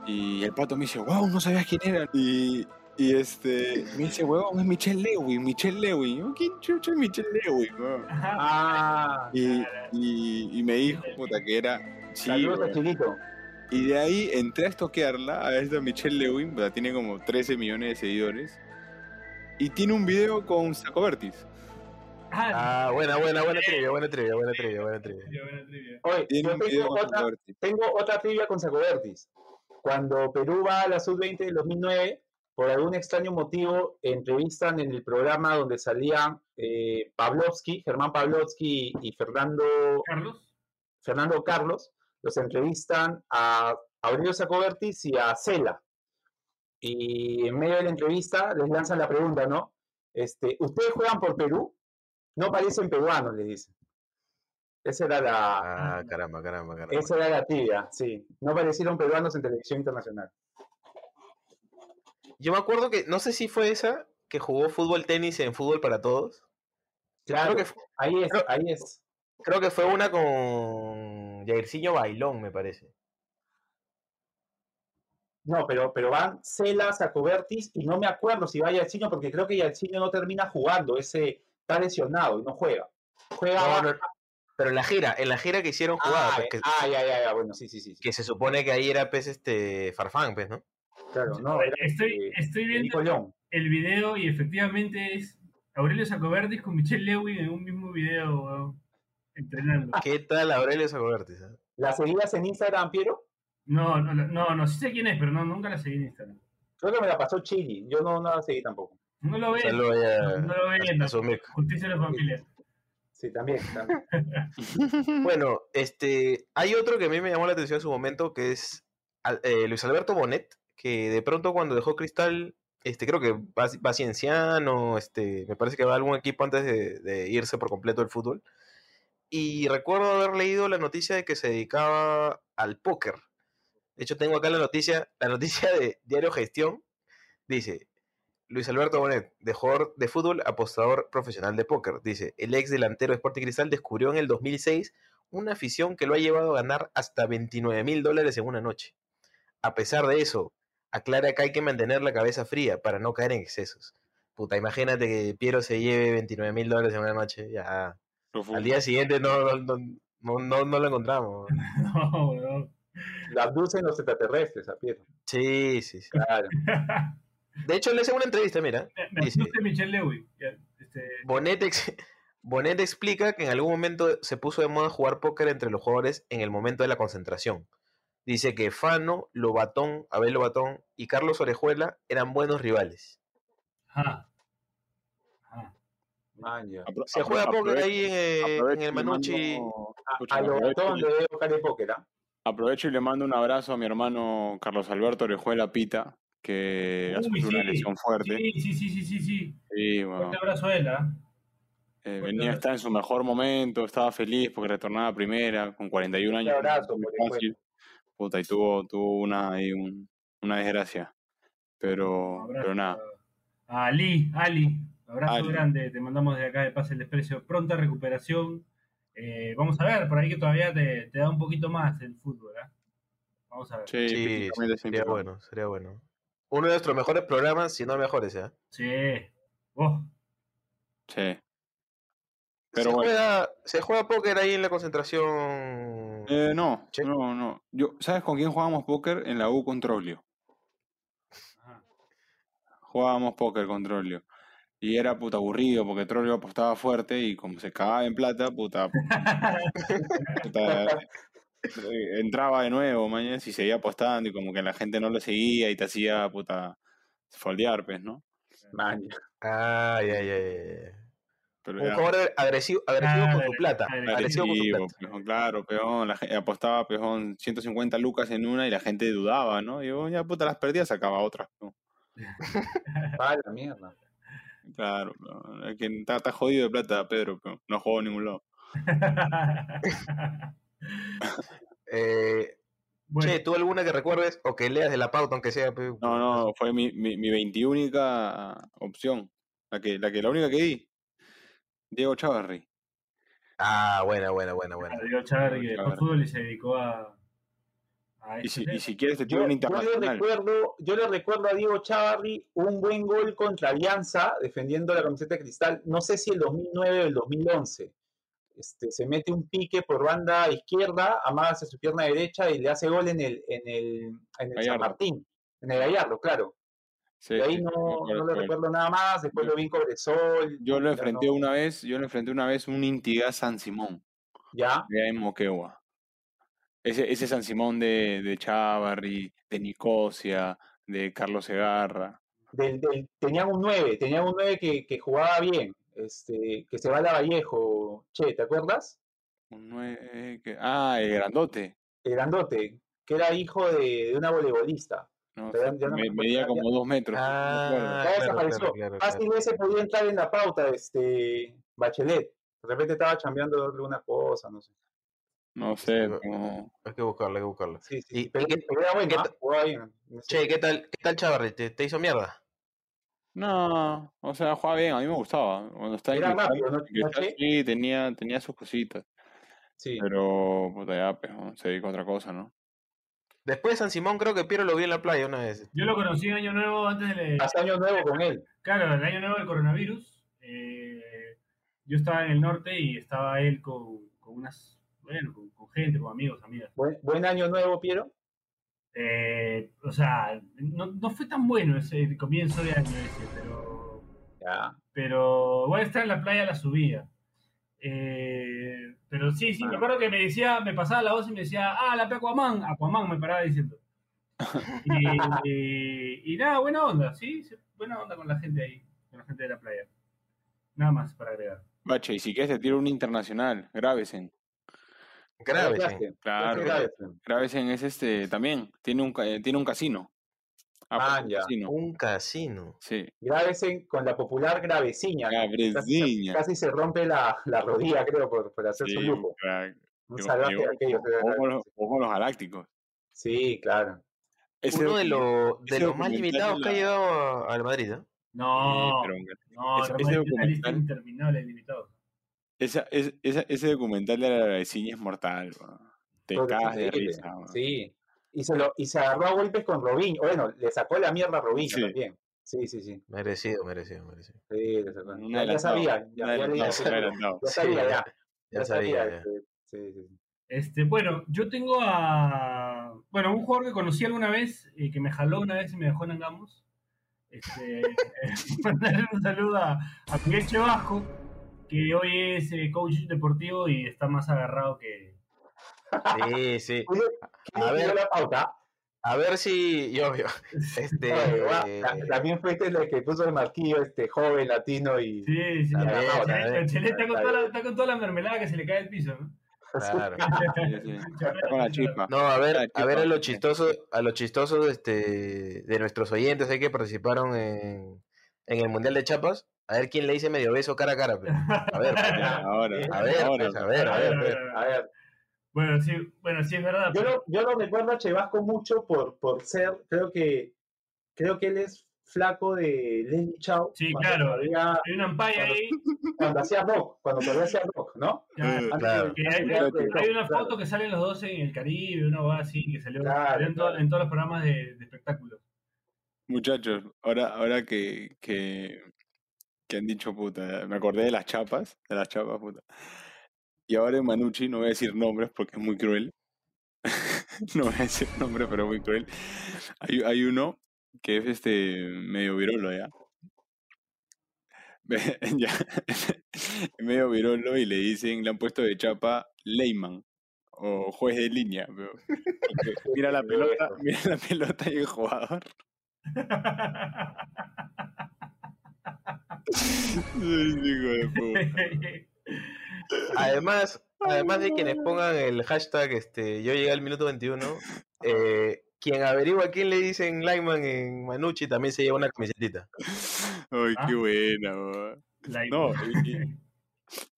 Y el pato me dice, wow, no sabías quién era. Y, Y este, me dice, huevón, es Michelle Lewin, Michelle Lewin. Yo, ¿quién chucha es Michelle Lewin, huevón? Ah, Y, y, y me dijo, puta, que era Chilito. Y de ahí entré a estoquearla, a esta Michelle Lewin, puta, tiene como 13 millones de seguidores. Y tiene un video con Saco Vertis. Ah, Ah, buena, buena, buena trivia, buena trivia, buena trivia, buena trivia. Oye, Tiene yo un video tengo con otra, Saco Vertis. tengo otra trivia con Sacobertis. Cuando Perú va a la Sub-20 del 2009, por algún extraño motivo, entrevistan en el programa donde salían eh, Pavlovsky, Germán Pavlovsky y Fernando, Carlos. Fernando Carlos, los entrevistan a Aurelio Sacobertis y a Cela. Y en medio de la entrevista les lanzan la pregunta, ¿no? Este, ¿Ustedes juegan por Perú? No parecen peruanos, les dicen. Esa era la, Ah, caramba, caramba, caramba. esa era la tibia, sí. No parecieron peruanos en televisión internacional. Yo me acuerdo que, no sé si fue esa, que jugó fútbol tenis en Fútbol para Todos. Claro, que, ahí es, creo- ahí es. creo que fue una con Jairzinho Bailón, me parece. No, pero, pero van Cela, Sacobertis y no me acuerdo si va Yalcino porque creo que Yalcino no termina jugando, ese está lesionado y no juega. Juega. No, no, pero en la gira, en la gira que hicieron jugada, ah, pues, que, ah, ya, ya, ya, bueno, sí, sí, sí. sí. que se supone que ahí era pues este Farfán, pues, ¿no? Claro, no, era Estoy, estoy viendo el video y efectivamente es Aurelio Sacoverdis con Michelle Lewin en un mismo video, weón, entrenando. ¿Qué tal Aurelio Sacobertis? eh? ¿La seguías en Instagram, Piero? No, no, no, no, sí sé quién es, pero no, nunca la seguí en Instagram. Creo que me la pasó Chili, yo no, no la seguí tampoco. No lo a, no lo mic. justicia a la familia. Sí, también, también. <laughs> Bueno, este, hay otro que a mí me llamó la atención en su momento, que es eh, Luis Alberto Bonet, que de pronto cuando dejó Cristal, este, creo que va, va Cienciano, este, me parece que va a algún equipo antes de, de irse por completo del fútbol. Y recuerdo haber leído la noticia de que se dedicaba al póker. De hecho, tengo acá la noticia, la noticia de Diario Gestión. Dice, Luis Alberto Bonet, de jugador de fútbol, apostador profesional de póker. Dice, el ex delantero de Sporting Cristal descubrió en el 2006 una afición que lo ha llevado a ganar hasta 29 mil dólares en una noche. A pesar de eso, aclara que hay que mantener la cabeza fría para no caer en excesos. Puta, imagínate que Piero se lleve 29 mil dólares en una noche. Ya. Al día siguiente no, no, no, no- no lo encontramos. <laughs> No, weón. Abducen los extraterrestres, a Piero. Sí, sí, sí. Claro. <laughs> De hecho, le hice una entrevista, mira. Me Dice- asusta Michelle Lewin. ya, este, Bonet, ex- <laughs> Bonet explica que en algún momento se puso de moda jugar póker entre los jugadores en el momento de la concentración. Dice que Fano, Lobatón, Abel Lobatón y Carlos Orejuela eran buenos rivales. Man. Apro- Se apro- juega póker ahí en, eh, el Manucci. mando- A, escucha, a lo aprovecho botón y- le veo cara de póker, ¿ah? Aprovecho y le mando un abrazo a mi hermano Carlos Alberto Orejuela Pita, que ha sufrido una lesión fuerte. Sí, sí, sí, sí, sí, sí. Sí, bueno, Fuerte abrazo a él, ¿ah? eh, fuerte venía estar en su mejor momento, estaba feliz porque retornaba a primera, con 41 Un años. abrazo, muy fácil. Puta, y tuvo, tuvo una, ahí un- una desgracia. Pero, Abrazo pero nada. A Ali, Ali, abrazo Ali. grande, te mandamos de acá de Pase el Desprecio, pronta recuperación. Eh, vamos a ver, por ahí que todavía te, te da un poquito más el fútbol, ¿ah? Vamos a ver. Sí, sería bueno, sería bueno. Uno de nuestros mejores programas, si no mejores, ¿eh? Sí. Oh, Sí. Pero se, bueno. juega, se juega póker ahí en la concentración. Eh, no, no, no. Yo, ¿Sabes con quién jugábamos póker? En la U con Troglio. ajá. Jugábamos póker con Troglio. Y era puta aburrido porque Trollio apostaba fuerte y como se cagaba en plata, puta, <laughs> puta, entraba de nuevo, mañana, y seguía apostando y como que la gente no lo seguía y te hacía, puta, foldear, pues, ¿no? Man. Ay, ay, ay. Pero Un jugador agresivo, agresivo con Claro, su plata. agresivo. Agresivo con su agresivo, plata. peón, claro, peón, la gente apostaba, peón, 150 lucas en una y la gente dudaba, ¿no? Y yo, ya, puta, las perdía, sacaba otras, la <laughs> mierda. Claro, peón. Está, está jodido de plata, Pedro, peón. No jugó a ningún lado. <laughs> <laughs> Eh, bueno, Che, ¿tú alguna que recuerdes o que leas de la pauta, aunque sea? No, no, fue mi, mi, mi 21 opción. La que, la que, la única que di. Diego Chavarri. Ah, buena, buena, buena, buena. Diego Chávez, que dejó fútbol y se dedicó a, a Y si, y si quieres te tiro Yo, un yo le internacional. recuerdo, yo le recuerdo a Diego Chavarri un buen gol contra Alianza defendiendo la camiseta de cristal. No sé si el 2009 o el 2011. Este, se mete un pique por banda izquierda, amaga hacia su pierna derecha y le hace gol en el, en el, en el San. Martín, en el Gallardo, claro. Sí, de ahí sí, no, no le recuerdo nada más. Después Yo- lo vi en Cobresol. Yo lo ya enfrenté no- una vez, yo lo enfrenté una vez un Intigas San Simón, Ya, allá en Moquegua. Ese, ese San Simón de, de Chávarri, de Nicosia, de Carlos Segarra. del, del- tenían un 9, tenían un 9 que, que jugaba bien, este, que se va a la Vallejo. Che, ¿te acuerdas? Que- ah, el grandote. El grandote, que era hijo de, de una voleibolista. No, no me me- medía como dos metros. no me acuerdo. Ah, claro, desapareció. claro, claro, Fácil claro. ese podía entrar en la pauta, este, Bachelet. De repente estaba chambeando alguna cosa, no sé. No sé, no. Hay que buscarlo, hay que buscarlo. Sí, sí, ¿Y- sí, pero, y qué- pero era bueno, qué ¿ah? no. Che, ¿qué tal, qué tal Chavarri? ¿Te, te hizo mierda? No, o sea, jugaba bien, a mí me gustaba. Cuando estaba en Era Cristal- rápido, ¿no? en Cristal, tenía, tenía sus cositas. Sí. Pero, puta, ya, pues, ¿no? se dedicó a otra cosa, ¿no? Después de San Simón creo que Piero lo vi en la playa una vez. Yo lo conocí en Año Nuevo antes de... Hasta año nuevo con él. Claro, el Año Nuevo del coronavirus. eh, yo estaba en el norte y estaba él con, con unas... Bueno, con, con gente, con amigos, amigas. Buen, buen año nuevo, Piero. Eh, o sea, no, no fue tan bueno ese comienzo de año ese, pero... Ya. Pero igual estar en la playa la subía. Eh, pero sí, sí, me acuerdo que me decía, me pasaba la voz y me decía, ah, la pe Aquaman, Aquaman me paraba diciendo. Y, <laughs> y nada, buena onda, sí, buena onda con la gente ahí, con la gente de la playa. Nada más para agregar. Bache, y si quieres te tiro un internacional, Gravesen. Gravesen. Claro, Gravesen. Gravesen es este, también, tiene un, eh, tiene un casino. Ah, pues, un ya. casino. Un casino. Sí, Gravesen con la popular graveciña. ¿no? Casi, Gravesiña. casi se rompe la, la rodilla, creo, por, por hacer Sí, su lujo. crack. Un Llegó- salvaje de aquellos. con los, galácticos. Sí, claro. Ese Uno de, de los más limitados de que ha llegado al Madrid, ¿no? No, pero no, ese- no, ese es una lista documental- interminable de limitados. Esa, es- esa- ese documental de la Gravesiña es mortal. Te Porque cagas de risa. weón. Sí. Y se, lo, y se agarró a golpes con Robinho. Bueno, le sacó la mierda a Robinho Sí. también. Sí, sí, sí. Merecido, merecido, merecido. Sí, le sacó. Ya, sabía. Ya, ya ya sabía, ya. Ya sabía, ya. este, Sí, sí, sí. Este, bueno, yo tengo a. Bueno, un jugador que conocí alguna vez, y que me jaló una vez y me dejó en Angamos. Este, <laughs> <laughs> mandarle un saludo a, a Miguel Chevasco, que hoy es eh, coach deportivo y está más agarrado que. Sí, sí. Oye, ¿quién A ver. la pauta? A ver si. Yo, yo. <laughs> Este. También fuiste el que puso el marquillo, este joven latino y. Sí, sí, la- la- la- está, con Está toda la, bien. está con toda la mermelada que se le cae al piso, ¿no? Claro. <laughs> Sí, sí. Está con la chispa. No, a ver, La a ver a chispa. lo chistoso, a lo chistoso este, de nuestros oyentes ahí que participaron en, en el Mundial de Chapas, a ver quién le dice medio beso cara a cara. pe. A ver. <laughs> Ahora, a ver, ahora. pues, a ver, a ver. A ver, Bueno, sí, bueno, sí es verdad. yo pero- lo, yo lo recuerdo a Chevasco mucho por, por ser, creo que, creo que él es flaco de Lenny Chao. Sí, claro. Hay una ampalla ahí. cuando hacía rock, cuando todavía hacía rock, ¿no? Claro. que hay, una claro. foto que salen los dos en el Caribe, una va así, que salió, Claro, salió en, to- claro. en todos los programas de, de espectáculos. Muchachos, ahora, ahora que, que, que han dicho puta, me acordé de las chapas, de las chapas, puta. Y ahora en Manucci, no voy a decir nombres porque es muy cruel. <laughs> no voy a decir nombres, pero muy cruel. Hay, hay uno que es este medio virolo ya. <laughs> Ya. <laughs> Es medio virolo y le dicen, le han puesto de chapa Leyman o juez de línea. pero- mira la pelota, mira la pelota y el jugador. Ay, hijo de puta. <laughs> Además, además de quienes pongan el hashtag este, yo llegué al minuto 21, eh, quien averigua quién le dicen Lyman en Manucci también se lleva una camisetita. Ay, qué Ah. buena, No,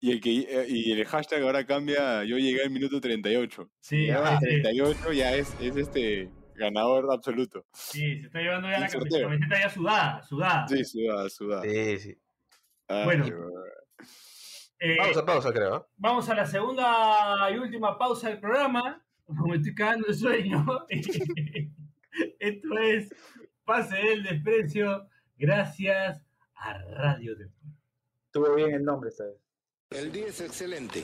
y, el que, y el hashtag ahora cambia, yo llegué al minuto 38. Sí, Ya sí, sí, 38 ya es, es este ganador absoluto. sí, se está llevando ya la sorteo. camiseta ya sudada, sudada. Sí, sudada, sudada. Sí, sí. Ay, Bueno. weón. Eh, Pausa, pausa, creo. Vamos a la segunda y última pausa del programa. <laughs> me estoy cagando de sueño. <laughs> Esto es Pase del Desprecio, gracias a Radio Depor. Estuvo bien el nombre esta vez. El día es excelente.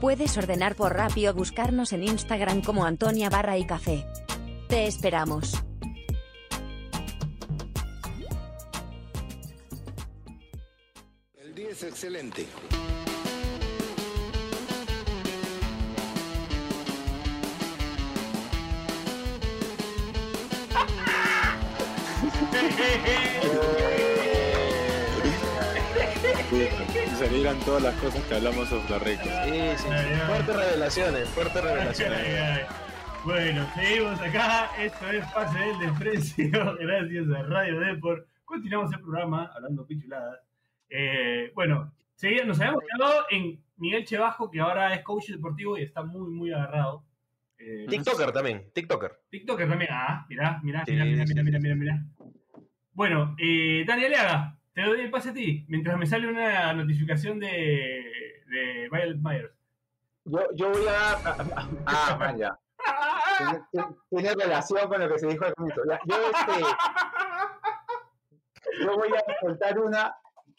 Puedes ordenar por Rappi o buscarnos en Instagram como Antonia Barra y Café. Te esperamos. El día es excelente. <laughs> Salieran todas las cosas que hablamos off the record. Sí, sí. Fuertes revelaciones, fuertes Ay, revelaciones. ay. Bueno, seguimos acá. Esto es Pase del Desprecio. <laughs> Gracias a Radio Depor. Continuamos el programa hablando pichuladas. Eh, bueno, nos habíamos quedado en Miguel Chebajo, que ahora es coach deportivo y está muy, muy agarrado. Eh, TikToker también, TikToker. TikToker también. Ah, mirá, mirá, Sí, mirá, mirá, sí, mirá, sí, mirá, sí. mirá, mirá. Bueno, eh, Dani Aliaga, te doy el pase a ti, mientras me sale una notificación de, de Violet Myers. Yo, yo voy a. Ah, man, ya. Tiene, relación con lo que se dijo al comienzo. Yo, este, yo voy a contar una,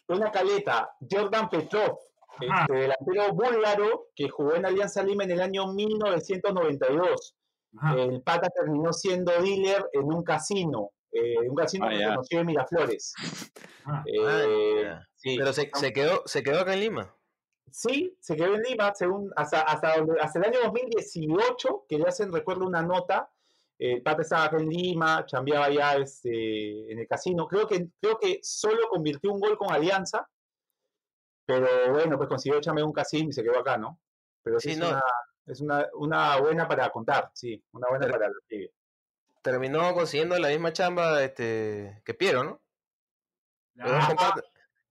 una caleta. Jordan Petrov, este, delantero búlgaro que jugó en Alianza Lima en el año 1992. Ajá. El pata terminó siendo dealer en un casino. Eh, un casino Ah, que ya. conoció en Miraflores. ajá. Eh, ya. sí. Pero se, se quedó, se quedó acá en Lima. Sí, se quedó en Lima, según hasta, hasta, el año 2018, que le hacen, recuerdo, una nota. eh, El Pata estaba acá en Lima, chambeaba ya este, en el casino. Creo que, creo que solo convirtió un gol con Alianza, pero bueno, pues consiguió chambear un casino y se quedó acá, ¿no? Pero sí, Sí, es, no. una, es una, una buena para contar, sí, una buena para los pibes. Terminó consiguiendo la misma chamba este, que Piero, ¿no? Los dos Ah, comparten,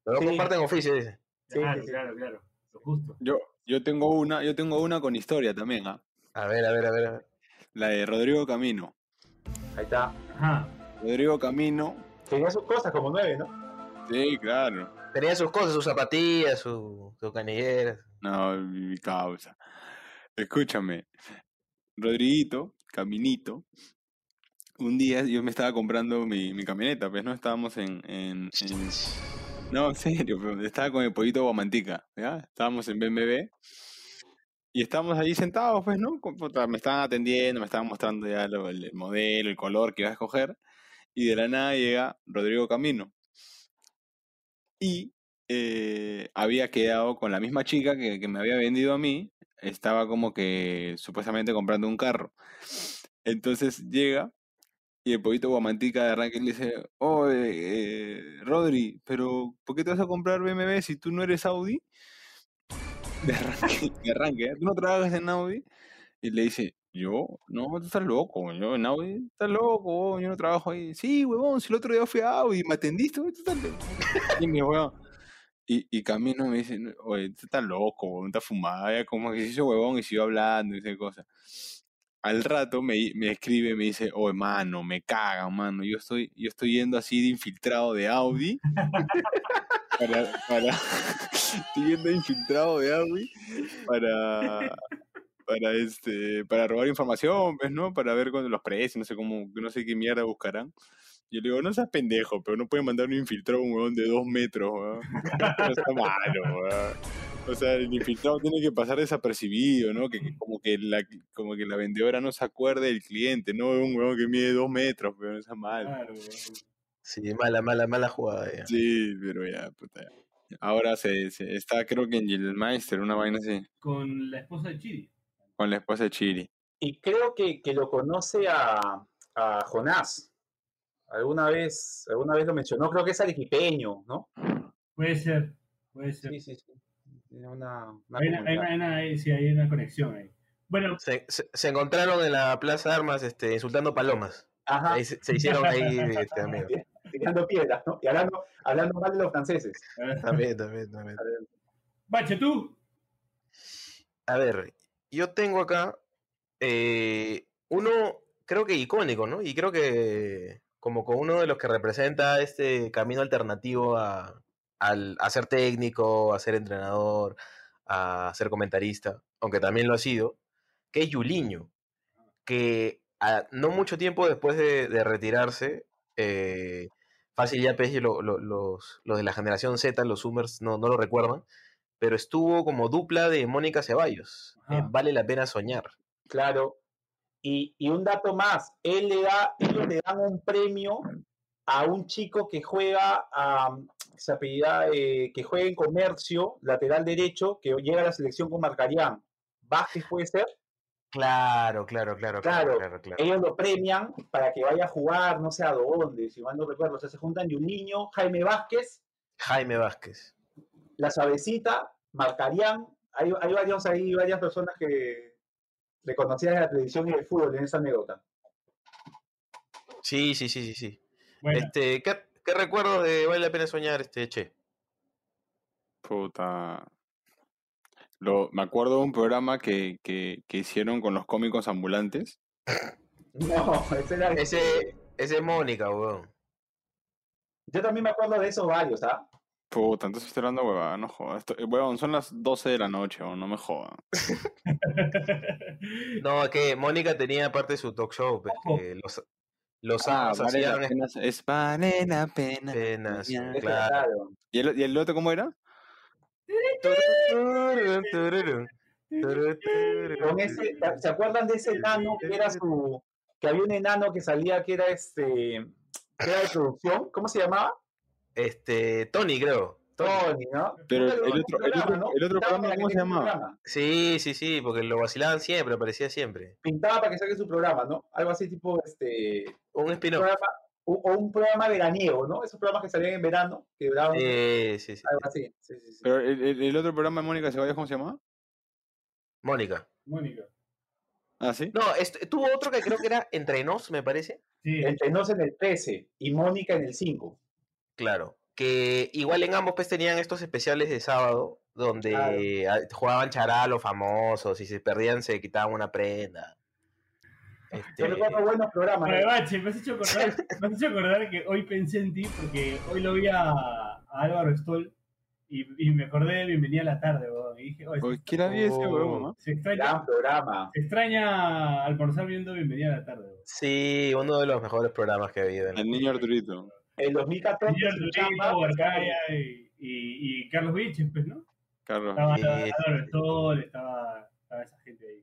los dos sí. comparten oficio, dice. Sí, claro, sí, sí. claro, claro. Lo justo. Yo, yo tengo una, yo tengo una con historia también, ¿ah? A ver, a ver, a ver. a ver. La de Rodrigo Camino. Ahí está. Ajá. Rodrigo Camino. Tenía sus cosas como nueve, ¿no? Sí, claro. Tenía sus cosas, sus zapatillas, su- sus canilleras. No, mi causa. Escúchame. Rodriguito, Caminito. Un día yo me estaba comprando mi, mi camioneta, pues no estábamos en, en, en- No, en serio, pero estaba con el pollito guamantica, ¿ya? Estábamos en BMW y estábamos ahí sentados, pues, ¿no? Me estaban atendiendo, me estaban mostrando ya lo- el modelo, el color que iba a escoger y de la nada llega Rodrigo Camino. Y eh, había quedado con la misma chica que, que me había vendido a mí, estaba como que supuestamente comprando un carro. Entonces llega y el pollito guamantica de arranque le dice, oh, Rodri, pero ¿por qué te vas a comprar BMW si tú no eres Audi? <laughs> De arranque, de arranque, ¿eh? ¿tú no trabajas en Audi? Y le dice, yo, no, tú estás loco, yo en Audi, estás loco, yo no trabajo ahí. Sí, huevón, si el otro día fui a Audi, me atendiste, tú estás loco. <laughs> Y mi huevón, y, y Camino me dice, oye, tú estás loco, huevón, estás fumada, como que se hizo huevón y siguió hablando y esa cosa. Al rato me, me escribe, me dice, oye, mano, me cagan, mano, yo estoy, yo estoy yendo así de infiltrado de Audi. <laughs> para, para, estoy yendo de infiltrado de Audi para, para este, para robar información, pues, ¿no? Para ver con los precios, no sé cómo, no sé qué mierda buscarán. Yo le digo, no seas pendejo, pero no puede mandar un infiltrado a un huevón de dos metros, weón. No está malo, weón. O sea, el infiltrado tiene que pasar desapercibido, ¿no? Que, que como que la como que la vendedora no se acuerde del cliente, no un huevón que mide dos metros, pero no está mal. Claro. Sí, mala, mala, mala jugada. ya. Sí, pero ya, puta. ya. Ahora se, se- está creo que en Gilmeister, una vaina así, Con la esposa de Chiri. con la esposa de Chiri. Y creo que, que lo conoce a, a Jonás. Alguna vez, alguna vez lo mencionó, creo que es arequipeño, ¿no? Puede ser. Puede ser. Sí, sí, sí. Tiene una, una Hay una, hay una- hay una- hay- sí, hay una conexión ahí. Bueno, Se, se- se encontraron en la Plaza de Armas este, insultando palomas. Ajá. Ahí se, se hicieron ahí <laughs> este, amigos. Tirando piedras, ¿no? Y hablando, hablando mal de los franceses. También, también, también. Bache, tú. A ver, yo tengo acá eh, uno, creo que icónico, ¿no? Y creo que como con uno de los que representa este camino alternativo a, al- a ser técnico, a ser entrenador, a ser comentarista, aunque también lo ha sido, que es Yuliño, que a- no mucho tiempo después de, de retirarse, eh, fácil ya pues, lo- lo- los, los de la generación Z, los Zoomers, no, no lo recuerdan, pero estuvo como dupla de Mónica Ceballos. Vale la pena soñar. Claro. Y, y un dato más, él le da, ellos le dan un premio a un chico que juega a se apellida, eh, que juega en comercio, lateral derecho, que llega a la selección con Marcarián. Vázquez puede ser. Claro, claro, claro, Claro, claro, claro. ellos lo premian para que vaya a jugar, no sé a dónde, si mal no recuerdo. O sea, se juntan Yuliño, Jaime Vázquez, Jaime Vázquez. La Suavecita, Marcarián. Hay, hay varios ahí, varias personas que reconocidas de la televisión y del fútbol en esa anécdota. Sí, sí, sí, sí, sí. Bueno, Este, ¿qué, qué recuerdo de Vale la pena soñar, este, che? Puta. Lo, me acuerdo de un programa que, que, que hicieron con los cómicos ambulantes. <laughs> No, ese era Ese, ese es Mónica, weón. Yo también me acuerdo de esos varios, ¿ah? Puta, entonces estoy hablando huevada, no jodas. Esto- eh, Huevón, son las 12 de la noche, weón, no me jodan. <laughs> No, es que Mónica tenía aparte de su talk show, pues, que los, los Ah, sábados vale la hacían pena, es vale la pena. escenas, claro. claro. ¿Y el, ¿Y el otro cómo era? Con ese, ¿Se acuerdan de ese enano que era su. que había un enano que salía que era este. que era de producción? ¿Cómo se llamaba? Este, Tony, creo. Tony, ¿no? Pero el otro- el programa, otro- ¿no? el otro programa, ¿cómo se llamaba? programa. Sí, sí, sí, porque lo vacilaban siempre, aparecía siempre. Pintaba para que saque su programa, ¿no? Algo así tipo este. Un un spin-off. programa, o o un programa veraniego, ¿no? Esos programas que salían en verano, que duraban Sí, sí, sí. algo así. Sí, sí, sí. Pero el, el- el otro programa de Mónica Ceballos, ¿cómo se llamaba? Mónica. Mónica. Ah, sí. No, este, tuvo otro que creo que era Entre Nos, me parece. Sí, Entre nos en el 13 y Mónica en el 5. Claro. Que igual en ambos pues tenían estos especiales de sábado donde ah, jugaban charal los famosos y si se perdían se quitaban una prenda. Yo Este, recuerdo buenos programas. ¿no? Bache, me has, hecho acordar, <laughs> me has hecho acordar que hoy pensé en ti porque hoy lo vi a, a Álvaro Stoll y, y me acordé de Bienvenida a la tarde, weón. Y dije, oye, Oye, ¿Quién había ese Oh. huevón? ah? se extraña, Gran programa. se extraña almorzar viendo Bienvenida a la tarde, weón. sí, uno de los mejores programas que ha habido. El niño Arturito. En 2014. Señor su Lurito, chamba, Huarcaya y, y, y Carlos Viches, pues, ¿no? Carlos. Estaba Stoll, estaba, estaba esa gente ahí.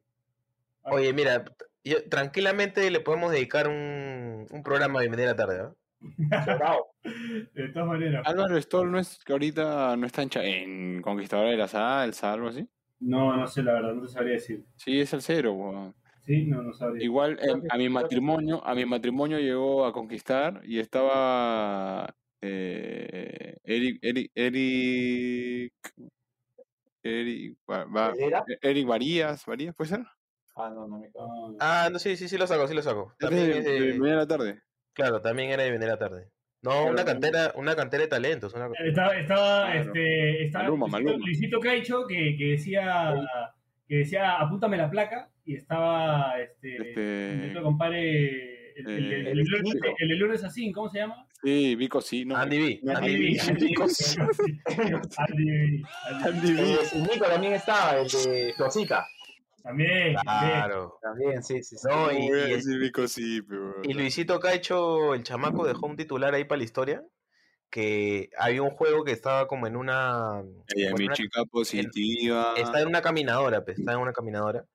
Oye, mira, yo- tranquilamente le podemos dedicar un, un programa de Bienvenida a la tarde, ¿no? <laughs> De todas maneras. Álvaro Stoll no es que ahorita no está en, en Conquistadora de la Salsa, algo así. No, no sé la verdad, no te sabría decir. Sí, es el cero, weón. Sí, no, no sabría. Igual Creo em, a mi matrimonio, a mi matrimonio llegó a conquistar y estaba eh, Eric, Eric, Eric, Eric, va- va- ¿Era? Eric Varías, Varías, ¿puede ser? Ah, no, no me cago. No, no. Ah, no, sí, sí, sí lo saco, sí lo saco. También es de- de la tarde. claro, también era de Bienvenida a la tarde. No, una cantera, una cantera de talentos. Una... Estaba, estaba, Claro. este, estaba Maluma, Luisito, Maluma. Luisito Caicho que, que decía que decía apúntame la placa y estaba este, Este, nuestro compadre el, el, el, el, eh, el lunes- el- el lunes así, ¿cómo se llama? Sí, Vico sí, no. Andy B. Andy B. Andy B, Vico sí. Andy B, El de Nico también estaba, el de Flosica. También, también. Claro. También, sí, sí. sí. No, y, ¿Cómo voy a y- decir Vico sí, pero... y Luisito Caicho, el chamaco, dejó un titular ahí para la historia. Que había un juego que estaba como en una. Ella, como en mi una- chica positiva. está en una caminadora, pues, está en una caminadora.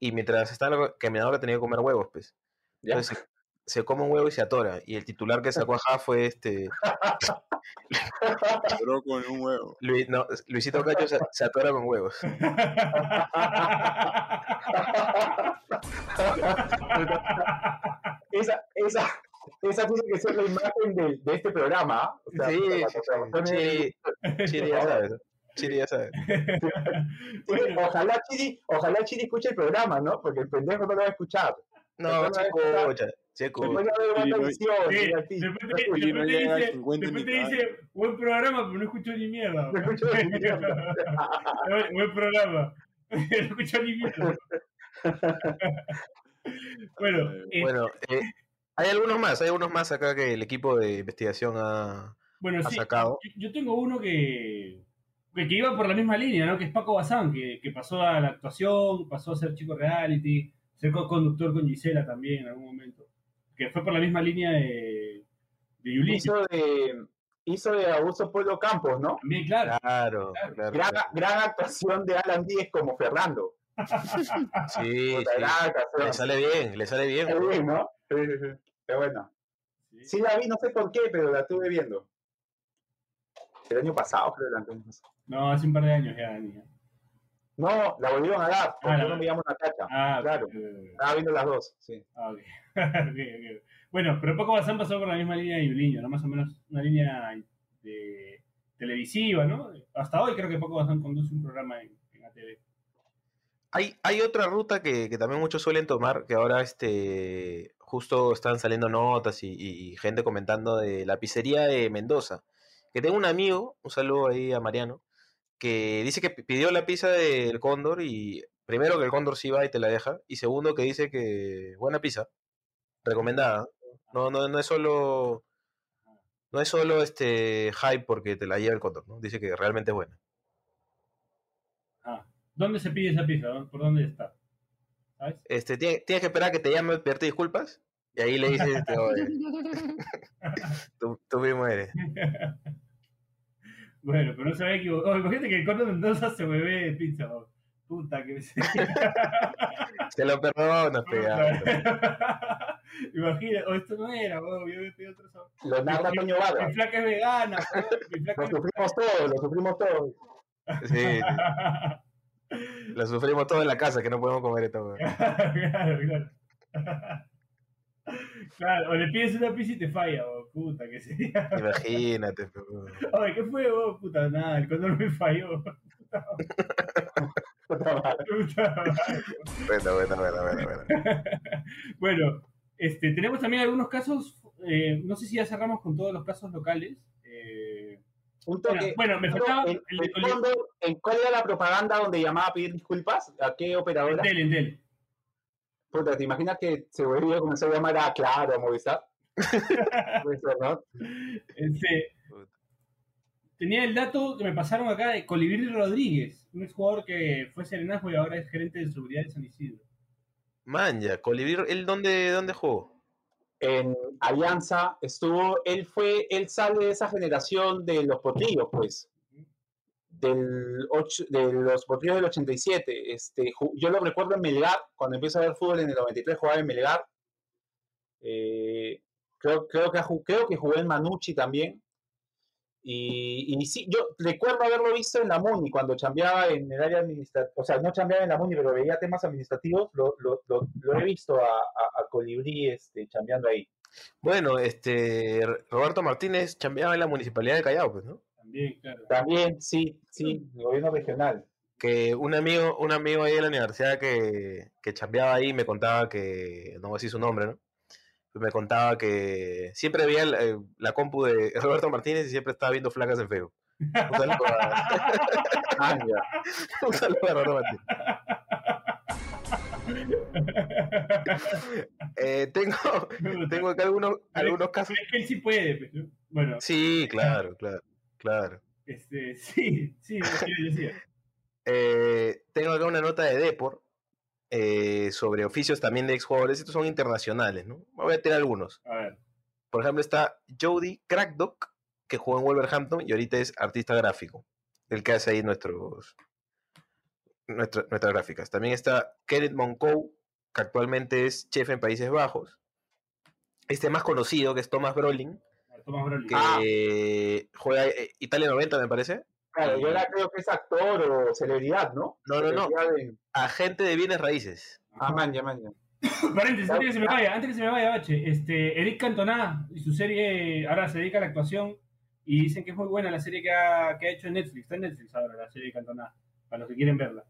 Y mientras está en la caminadora tenía que comer huevos, pues. ¿Ya? Entonces se, se come un huevo y se atora. Y el titular que sacó ajá fue este. <laughs> Duró con un huevo. Luis- no, Luisito Cacho se, se atora con huevos. <laughs> esa, esa, esa tiene que ser la imagen de, de este programa. ¿ah? O sea, Sí, sí, sí, sí, ya sabes. Chiri ya sabe. <laughs> Sí, ojalá Chiri, ojalá Chiri escuche el programa, ¿no? Porque el pendejo no lo va a escuchar. No, Después chico, va a escuchar- escucha, chico. después no- no al dice, 50 de ni repente cagando. dice, buen programa, pero no escuchó ni mierda. No escuchó ni mierda. <laughs> buen, programa. <laughs> no escuchó ni mierda. bueno, eh, Bueno, eh, hay algunos más, hay algunos más acá que el equipo de investigación ha, bueno, ha sí, sacado. yo tengo uno que, que, que iba por la misma línea, ¿no? Que es Paco Bazán, que, que pasó a la actuación, pasó a ser chico reality, ser co-conductor con Gisela también en algún momento. Que fue por la misma línea de, de Yulín. Hizo de, hizo de Augusto Pueblo Campos, ¿no? También, claro. Claro, claro. Gran, claro. gran actuación de Alan Díez como Fernando. Sí. <laughs> Le sale bien, le sale bien. Está bien, ¿no? Sí, sí, sí. Buena. Sí. Sí la vi, no sé por qué, pero la estuve viendo. El año pasado, creo. el año pasado. No, hace un par de años ya, Dani. No, la volvieron a dar, porque la- yo no me llamo Natacha. Ah, claro. ok, ok, ok. Estaba viendo las dos, sí. Ah, ok. <laughs> Ok, ok. Bueno, pero Paco Bazán pasó por la misma línea de Yuliño, ¿no? Más o menos una línea de televisiva, ¿no? Hasta hoy creo que Paco Bazán conduce un programa en, en ATV. Hay, hay otra ruta que, que también muchos suelen tomar, que ahora este justo están saliendo notas y, y- y gente comentando de la pizzería de Mendoza. Que tengo un amigo, un saludo ahí a Mariano, que dice que pi- pidió la pizza del Cóndor y primero que el Cóndor sí va y te la deja, y segundo que dice que buena pizza, recomendada. No, no, no es solo no es solo este hype porque te la lleva el Cóndor, ¿no? Dice que realmente es buena. Ah, ¿dónde se pide esa pizza? ¿Dó- ¿Por dónde está? ¿Sabes? Este, tiene- tienes que esperar a que te llame, pedirte disculpas, y ahí le dices, <laughs> este, "Oye, <laughs> tú, tú mismo eres. <laughs> bueno, pero no se había equivocado. Oh, imagínate que el Córdoba Mendoza se mueve de pizza. oh. Puta que se... <laughs> Se lo perdonas, pegado. <laughs> Imagina, o esto no era, oh, yo había pedido otro sabor. Lo narra Toño Vargas. Mi flaca es vegana, mi flaca Lo es sufrimos todos, lo sufrimos todos. <laughs> Sí, lo sufrimos todo en la casa, que no podemos comer esto. weón. claro, claro. Claro, o le pides una pizza y te falla, oh, puta, que sería. <laughs> Imagínate. pe, weón. Ay, ¿qué fue, oh, puta? Nada, el condor me falló. <laughs> Puta madre. Puta madre. Bueno, bueno, bueno, bueno, bueno. <laughs> Bueno, este, tenemos también algunos casos, eh, no sé si ya cerramos con todos los casos locales. eh, Un bueno, toque. bueno, me faltaba En, el, el- ¿en ¿Cuál era la propaganda donde llamaba a pedir disculpas? ¿A qué operadora? Entel, Entel. Puta, ¿te imaginas que se volvió a comenzar a llamar a Claro, a Movistar? Este, tenía el dato que me pasaron acá de Colibrí Rodríguez, un exjugador que fue serenazgo y ahora es gerente de seguridad de San Isidro. Manja, Colibrí, ¿él dónde, dónde jugó? En Alianza estuvo, él fue, él sale de esa generación de los potrillos, pues. Del ocho- de los potrillos del 87. Este, yo lo recuerdo en Melgar, cuando empiezo a ver fútbol en el 93 jugaba en Melgar. Eh, creo, creo, que, creo que jugó en Manucci también. Y, y sí, yo recuerdo haberlo visto en la MUNI cuando chambeaba en el área administrativa, o sea, no chambeaba en la MUNI, pero veía temas administrativos, lo, lo- lo- lo he visto a, a, a Colibrí este, chambeando ahí. Bueno, este, Roberto Martínez chambeaba en la municipalidad de Callao, pues, ¿no? También, claro. También, sí, sí, el gobierno regional. Que un amigo, un amigo ahí de la universidad que, que chambeaba ahí me contaba que, no voy a decir su nombre, ¿no? Me contaba que siempre veía la, eh, la compu de Roberto Martínez y siempre estaba viendo flacas en Facebook. Un saludo a, <laughs> Ah, un saludo a Roberto Martínez. Eh, tengo, tengo acá algunos, algunos casos. Es que él sí puede, ¿no? Bueno, Sí, claro, claro, claro. este, sí, sí, es que yo decía. <laughs> Eh, tengo acá una nota de Depor eh, sobre oficios también de exjugadores. Estos son internacionales, ¿no? Voy a tirar algunos. A ver. Por ejemplo, está Jody Crackdock, que jugó en Wolverhampton y ahorita es artista gráfico. El que hace ahí nuestros, nuestra- nuestras gráficas. También está Kenneth Moncow, que actualmente es chef en Países Bajos. Este más conocido, que es Thomas Brolin, que Ah. juega eh, Italia 90, me parece. Claro, yo ahora creo que es actor o celebridad, ¿no? No, no, no. De- Agente de bienes raíces. Ah, man, ya, man, ya. <coughs> Paréntesis, antes que se me vaya, antes que se me vaya, Bache, este, Eric Cantona y su serie ahora se dedica a la actuación. Y dicen que es muy buena la serie que ha, que ha hecho en Netflix. Está en Netflix ahora, la serie de Cantona. Para los que quieren verla.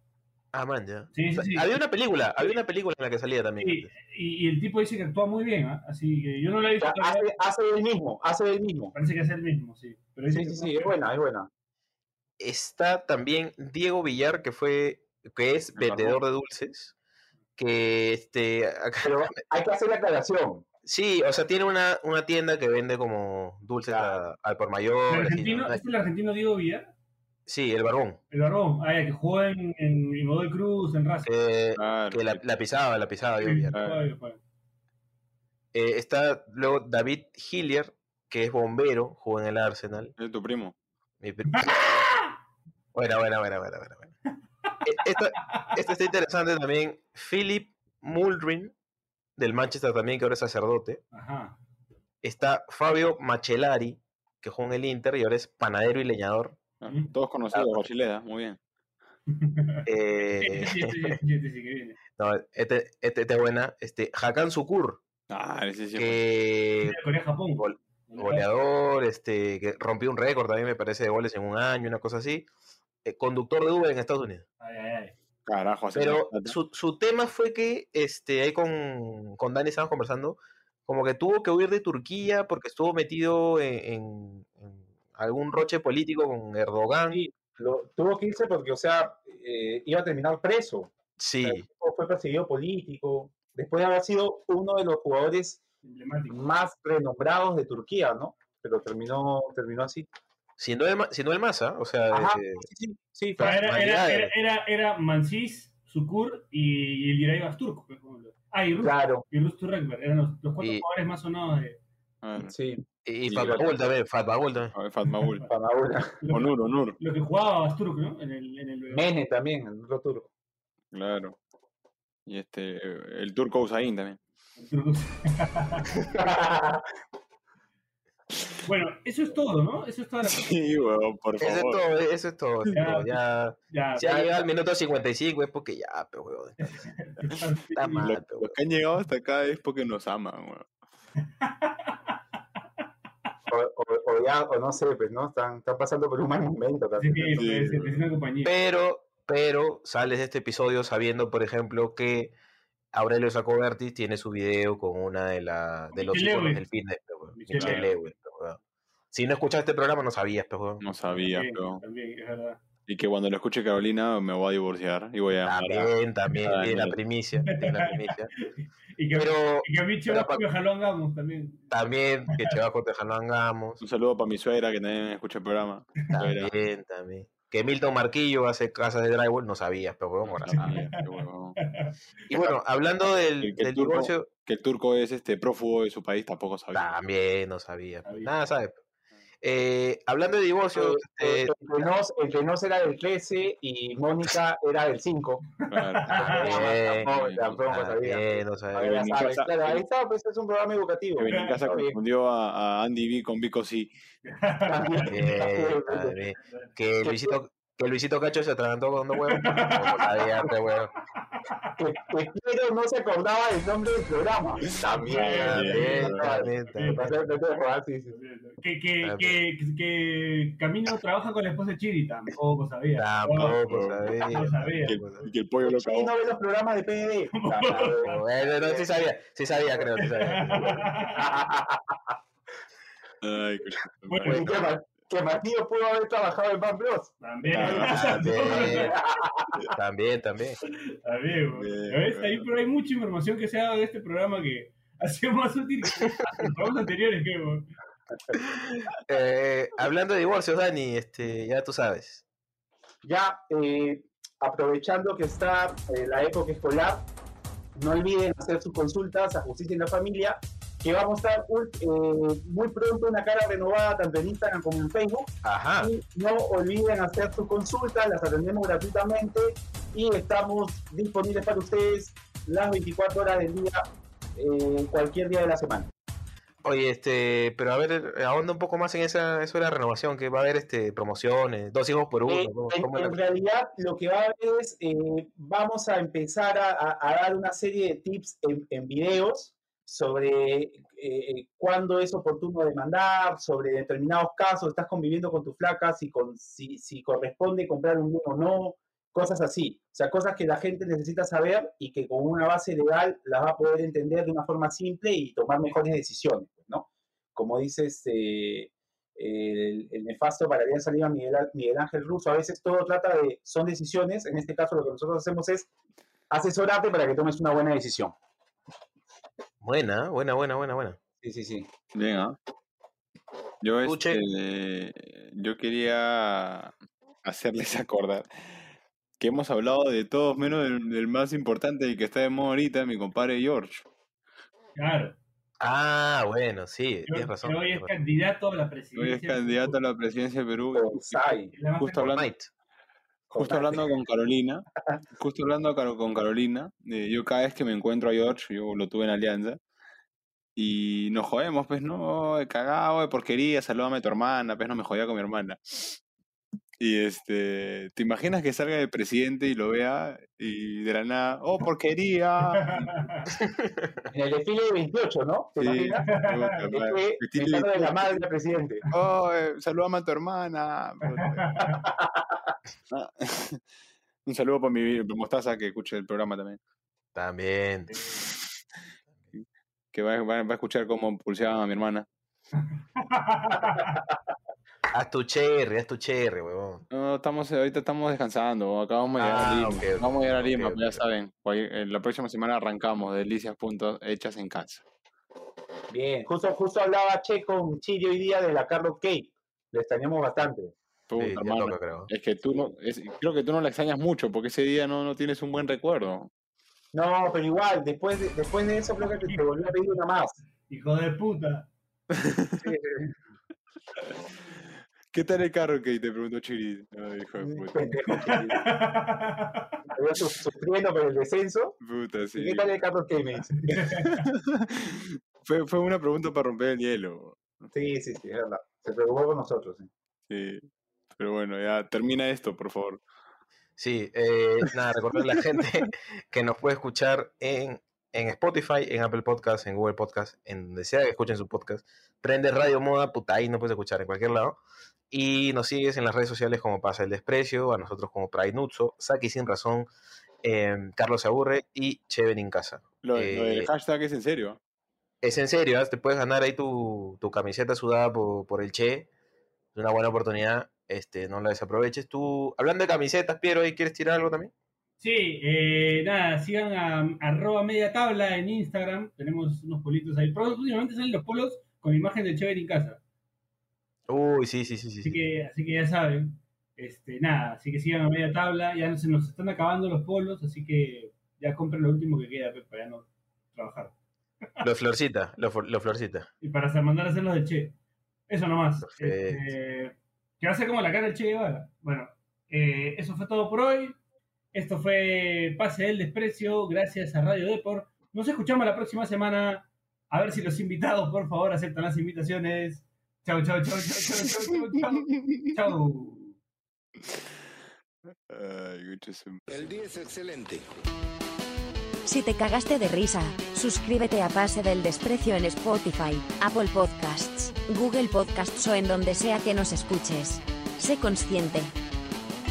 Ah, man, ya. Sí, sí, O sea, sí. Había una película, había una película en la que salía también. Sí, y, y el tipo dice que actúa muy bien, ¿ah? así que yo no la he O visto sea, hace, hace el mismo, hace el mismo. Parece que es el mismo, sí. Pero Sí, sí, sí, es buena, es buena. Está también Diego Villar, que fue, que es El vendedor de dulces. Que este <laughs> acá- Pero hay que hacer la aclaración. sí, o sea, tiene una, una tienda que vende como dulces al por ¿El mayor. argentino, ¿Este es el argentino Diego Villar? Sí, el barbón. El barbón. Ah, ya, que jugó en, en, en Godoy Cruz, en Racing. Que, Claro, que la, la pisaba, la pisaba Diego Villar. Eh, está luego David Hillier, que es bombero, jugó en el Arsenal. es tu primo. Mi pri- <laughs> Buena, buena, buena, buena, buena. buena. Eh, Esta, esta está interesante también. Philip Muldrin, del Manchester también, que ahora es sacerdote. Ajá. Está Fabio Macellari, que jugó en el Inter y ahora es panadero y leñador. Ah, Todos conocidos, Rochileda, muy bien. Eh, <laughs> no, este, este, este buena. Este, Hakan Sukur, Ah, ese sí. que Corea-Japón. gol- goleador, este, que rompió un récord también, me parece, de goles en un año, una cosa así. Eh, conductor de Uber en Estados Unidos. Ay, ay, ay. Carajo, así Pero su, su tema fue que este, ahí con, con Dani estábamos conversando, como que tuvo que huir de Turquía porque estuvo metido en, en- en algún roche político con Erdogan. Sí, lo, tuvo que irse porque, o sea, eh, iba a terminar preso. Sí, Fue perseguido político. Después de haber sido uno de los jugadores. Más renombrados de Turquía, ¿no? Pero terminó, terminó así. si no el, Ma- si no el Massa, o sea, Ajá, eh, sí, sí, sí, Ah, Era, era, era, era, era Mansis, Sukur y, y el Giray Basturk. ejemplo. Ah, y Rus, claro, y Rus Turrekber. Eran los, los cuatro Y- jugadores más sonados de. Ah, sí. y, Sí, Fatmagul también, Fatmagul también. a ver, Fatmagul. Panaura. Lo, Onur, Onur. lo que jugaba Basturk, ¿no? En el. En el Mene también, el otro turco. Claro. Y este, el turco Usain también. <laughs> Bueno, eso es todo, ¿no? Eso es toda la. Sí, weón, por Eso es favor. todo, eso es todo. eso es Ya, todo, Ya, Ya, si ha llegado al minuto 55 es porque ya, pero weón, <laughs> está mal, Los, pero, los que han llegado hasta acá es porque nos aman, weón. O, o- o ya, o no sé, pues, ¿no? Están, están pasando por un mal momento Sí, es, es una compañía. Pero, pero sales de este episodio sabiendo, por ejemplo, que Aurelio Sacobertis tiene su video con una de, la, de los Lewis. del fitness, weón. Michelle Michelle Lewis. Weón. Si no escuchaste este programa, no sabías, weón. No sabía, También, pero. también, es verdad. Y que cuando lo escuche Carolina me voy a divorciar y voy a También, también, tiene la primicia, tiene la primicia. <laughs> Y que, Pero y que a mí pa- me jaló hagamos también. también que Chevaco te hagamos. Un saludo para mi suegra que también escucha el programa. También, también. Que Milton Marquillo hace casas de drywall, no sabías, pero weón, ahora No sabes. sabía, qué huevón. <laughs> Y bueno, hablando del, Que- que el del turco- divorcio, Que el turco es este prófugo de su país tampoco sabía. también no sabía. Sabía. Nada, ¿sabes? Eh, hablando de divorcio, Eh, el, que nos, el que nos era del 13 y Mónica era del 5. Claro. <laughs> También, Tampoco, sabía. no sabía. Claro, ahí está, pues es un programa educativo. Que en casa confundió a, a Andy B con Vico sí. <laughs> Bien, también. Que Luisito, que Luisito Cacho se atragantó con dos huevos. Pe, weón. Que, que Piero no se acordaba del nombre del programa. También. Que, que, que, que Camino trabaja con la esposa de Chiri, tampoco sabía. Tampoco sabía. Que, y que el pollo lo Sí, cagó. no ve los programas de PDD. Bueno, no, sí sabía, sí sabía, creo, sí sabía. Ay, coño. Bueno, ¿Y ¿Qué, Ma- que Matías pudo haber trabajado en Pan Bros. También. También, <laughs> también, también. También, ¿Ves? Ahí, pero hay mucha información que se ha dado de este programa que ha sido más útil que los programas anteriores, creo. güey. <laughs> Eh, hablando de divorcios, Dani, este, ya tú sabes. Ya, eh, aprovechando que está eh, la época escolar, no olviden hacer sus consultas a Justicia en la Familia, que vamos a estar ul- eh, muy pronto una cara renovada tanto en Instagram como en Facebook. Ajá. Y no olviden hacer sus consultas, las atendemos gratuitamente y estamos disponibles para ustedes las 24 horas del día, eh, cualquier día de la semana. Oye, este, pero a ver, ahonda un poco más en esa, eso de la renovación, que va a haber este promociones, dos hijos por uno. Eh, ¿cómo- en, cómo es la en realidad, lo que va a haber es, eh, vamos a empezar a, a- a dar una serie de tips en, en videos sobre eh, cuándo es oportuno demandar, sobre determinados casos, estás conviviendo con tu flaca, si, con, si, corresponde comprar un bien o no, cosas así. O sea, cosas que la gente necesita saber y que con una base legal las va a poder entender de una forma simple y tomar mejores decisiones, pues, ¿no? Como dices, eh, el, nefasto para bien Lima Miguel, Miguel Ángel Russo, a veces todo trata de, son decisiones, en este caso lo que nosotros hacemos es asesorarte para que tomes una buena decisión. Buena, buena, buena, buena, buena. Sí, sí, sí. Bien, ¿ah? Yo, Escuche. este, yo quería hacerles <laughs> acordar que hemos hablado de todos menos del, del más importante, el que está de moda ahorita, mi compadre George. Claro. Ah, bueno, sí, tienes razón. hoy es candidato a la Hoy presidencia. es candidato a la presidencia de Perú. Justo hablando. Justo hablando con Carolina, justo hablando con Carolina, eh, yo cada vez que me encuentro a George, yo lo tuve en Alianza, y nos jodemos, pues no, cagado, de porquería, salúdame a tu hermana, pues no me jodía con mi hermana. Y este, ¿te imaginas que salga de presidente y lo vea y de la nada, oh, porquería? <laughs> En el desfile de 28, ¿no? ¿Te Sí, imaginas? pensando de la madre del presidente. Oh, eh, a tu hermana. Ah, <laughs> Un saludo para mi para Mostaza que escuche el programa también. También. Que va, va- va a escuchar cómo pulseaban a mi hermana. <laughs> Haz tu cherry, haz tu cherry, huevón. No, estamos, ahorita estamos descansando. Acabamos de llegar a Ah, Lima. ok, ok, Vamos a llegar a Lima, pues ya saben. eh, La próxima semana arrancamos delicias puntos hechas en casa. Bien, justo, justo hablaba Che con Chile hoy día de la Carlos Kate. Le extrañamos bastante. Puta, Sí, creo. Es que tú no, es- creo que tú no la extrañas mucho porque ese día no, no tienes un buen recuerdo. No, pero igual, después de, después de eso creo que te, te volvió a pedir una más. Hijo de puta. <laughs> ¿Qué tal el carro que te preguntó Chiri? Ay, hijo de puta. <laughs> Sufriendo por el descenso. Puta, ¿Y sí. qué tal el Carlos Kate? Me dice. <laughs> fue, fue una pregunta para romper el hielo. Sí, sí, sí, es verdad. Se preocupó por nosotros. sí. Sí. Pero bueno, ya termina esto, por favor. Sí, eh, nada, recordar a la gente <laughs> que nos puede escuchar en, en Spotify, en Apple Podcast, en Google Podcast, en donde sea que escuchen su podcast. Prende Radio Moda, puta, ahí nos puedes escuchar en cualquier lado. Y nos sigues en las redes sociales como Pasa el Desprecio, a nosotros como Pride Nutso, Saki Sin Razón, em, Carlos Se Aburre y Cheven en Casa. Lo, lo Eh, del hashtag es en serio. Es en serio, ¿ah? te puedes ganar ahí tu, tu camiseta sudada por, por el Che. Es una buena oportunidad, este, no la desaproveches. Tú, hablando de camisetas, Piero, ¿ahí quieres tirar algo también? Sí, eh, nada, sigan a arroba media tabla en Instagram. Tenemos unos politos ahí. Pero últimamente salen los polos con imagen de Chévere en casa. Uy, sí, sí, sí, sí. Así sí. que, así que ya saben. Este, nada, así que sigan a media tabla. Ya se nos están acabando los polos, así que ya compren lo último que queda pues, para ya no trabajar. <laughs> Los florcita, los, los florcita. Y para mandar a hacer los de Che. Eso nomás. Este, que va a ser como la cara del Che Guevara. Bueno, eh, eso fue todo por hoy. Esto fue Pase del Desprecio, gracias a Radio Deport. Nos escuchamos la próxima semana. A ver si los invitados, por favor, aceptan las invitaciones. Chau, chau, chau, chau, chau, chau, chau, chau. <laughs> El día es excelente. Si te cagaste de risa, suscríbete a Pase del Desprecio en Spotify, Apple Podcasts, Google Podcasts o en donde sea que nos escuches. Sé consciente.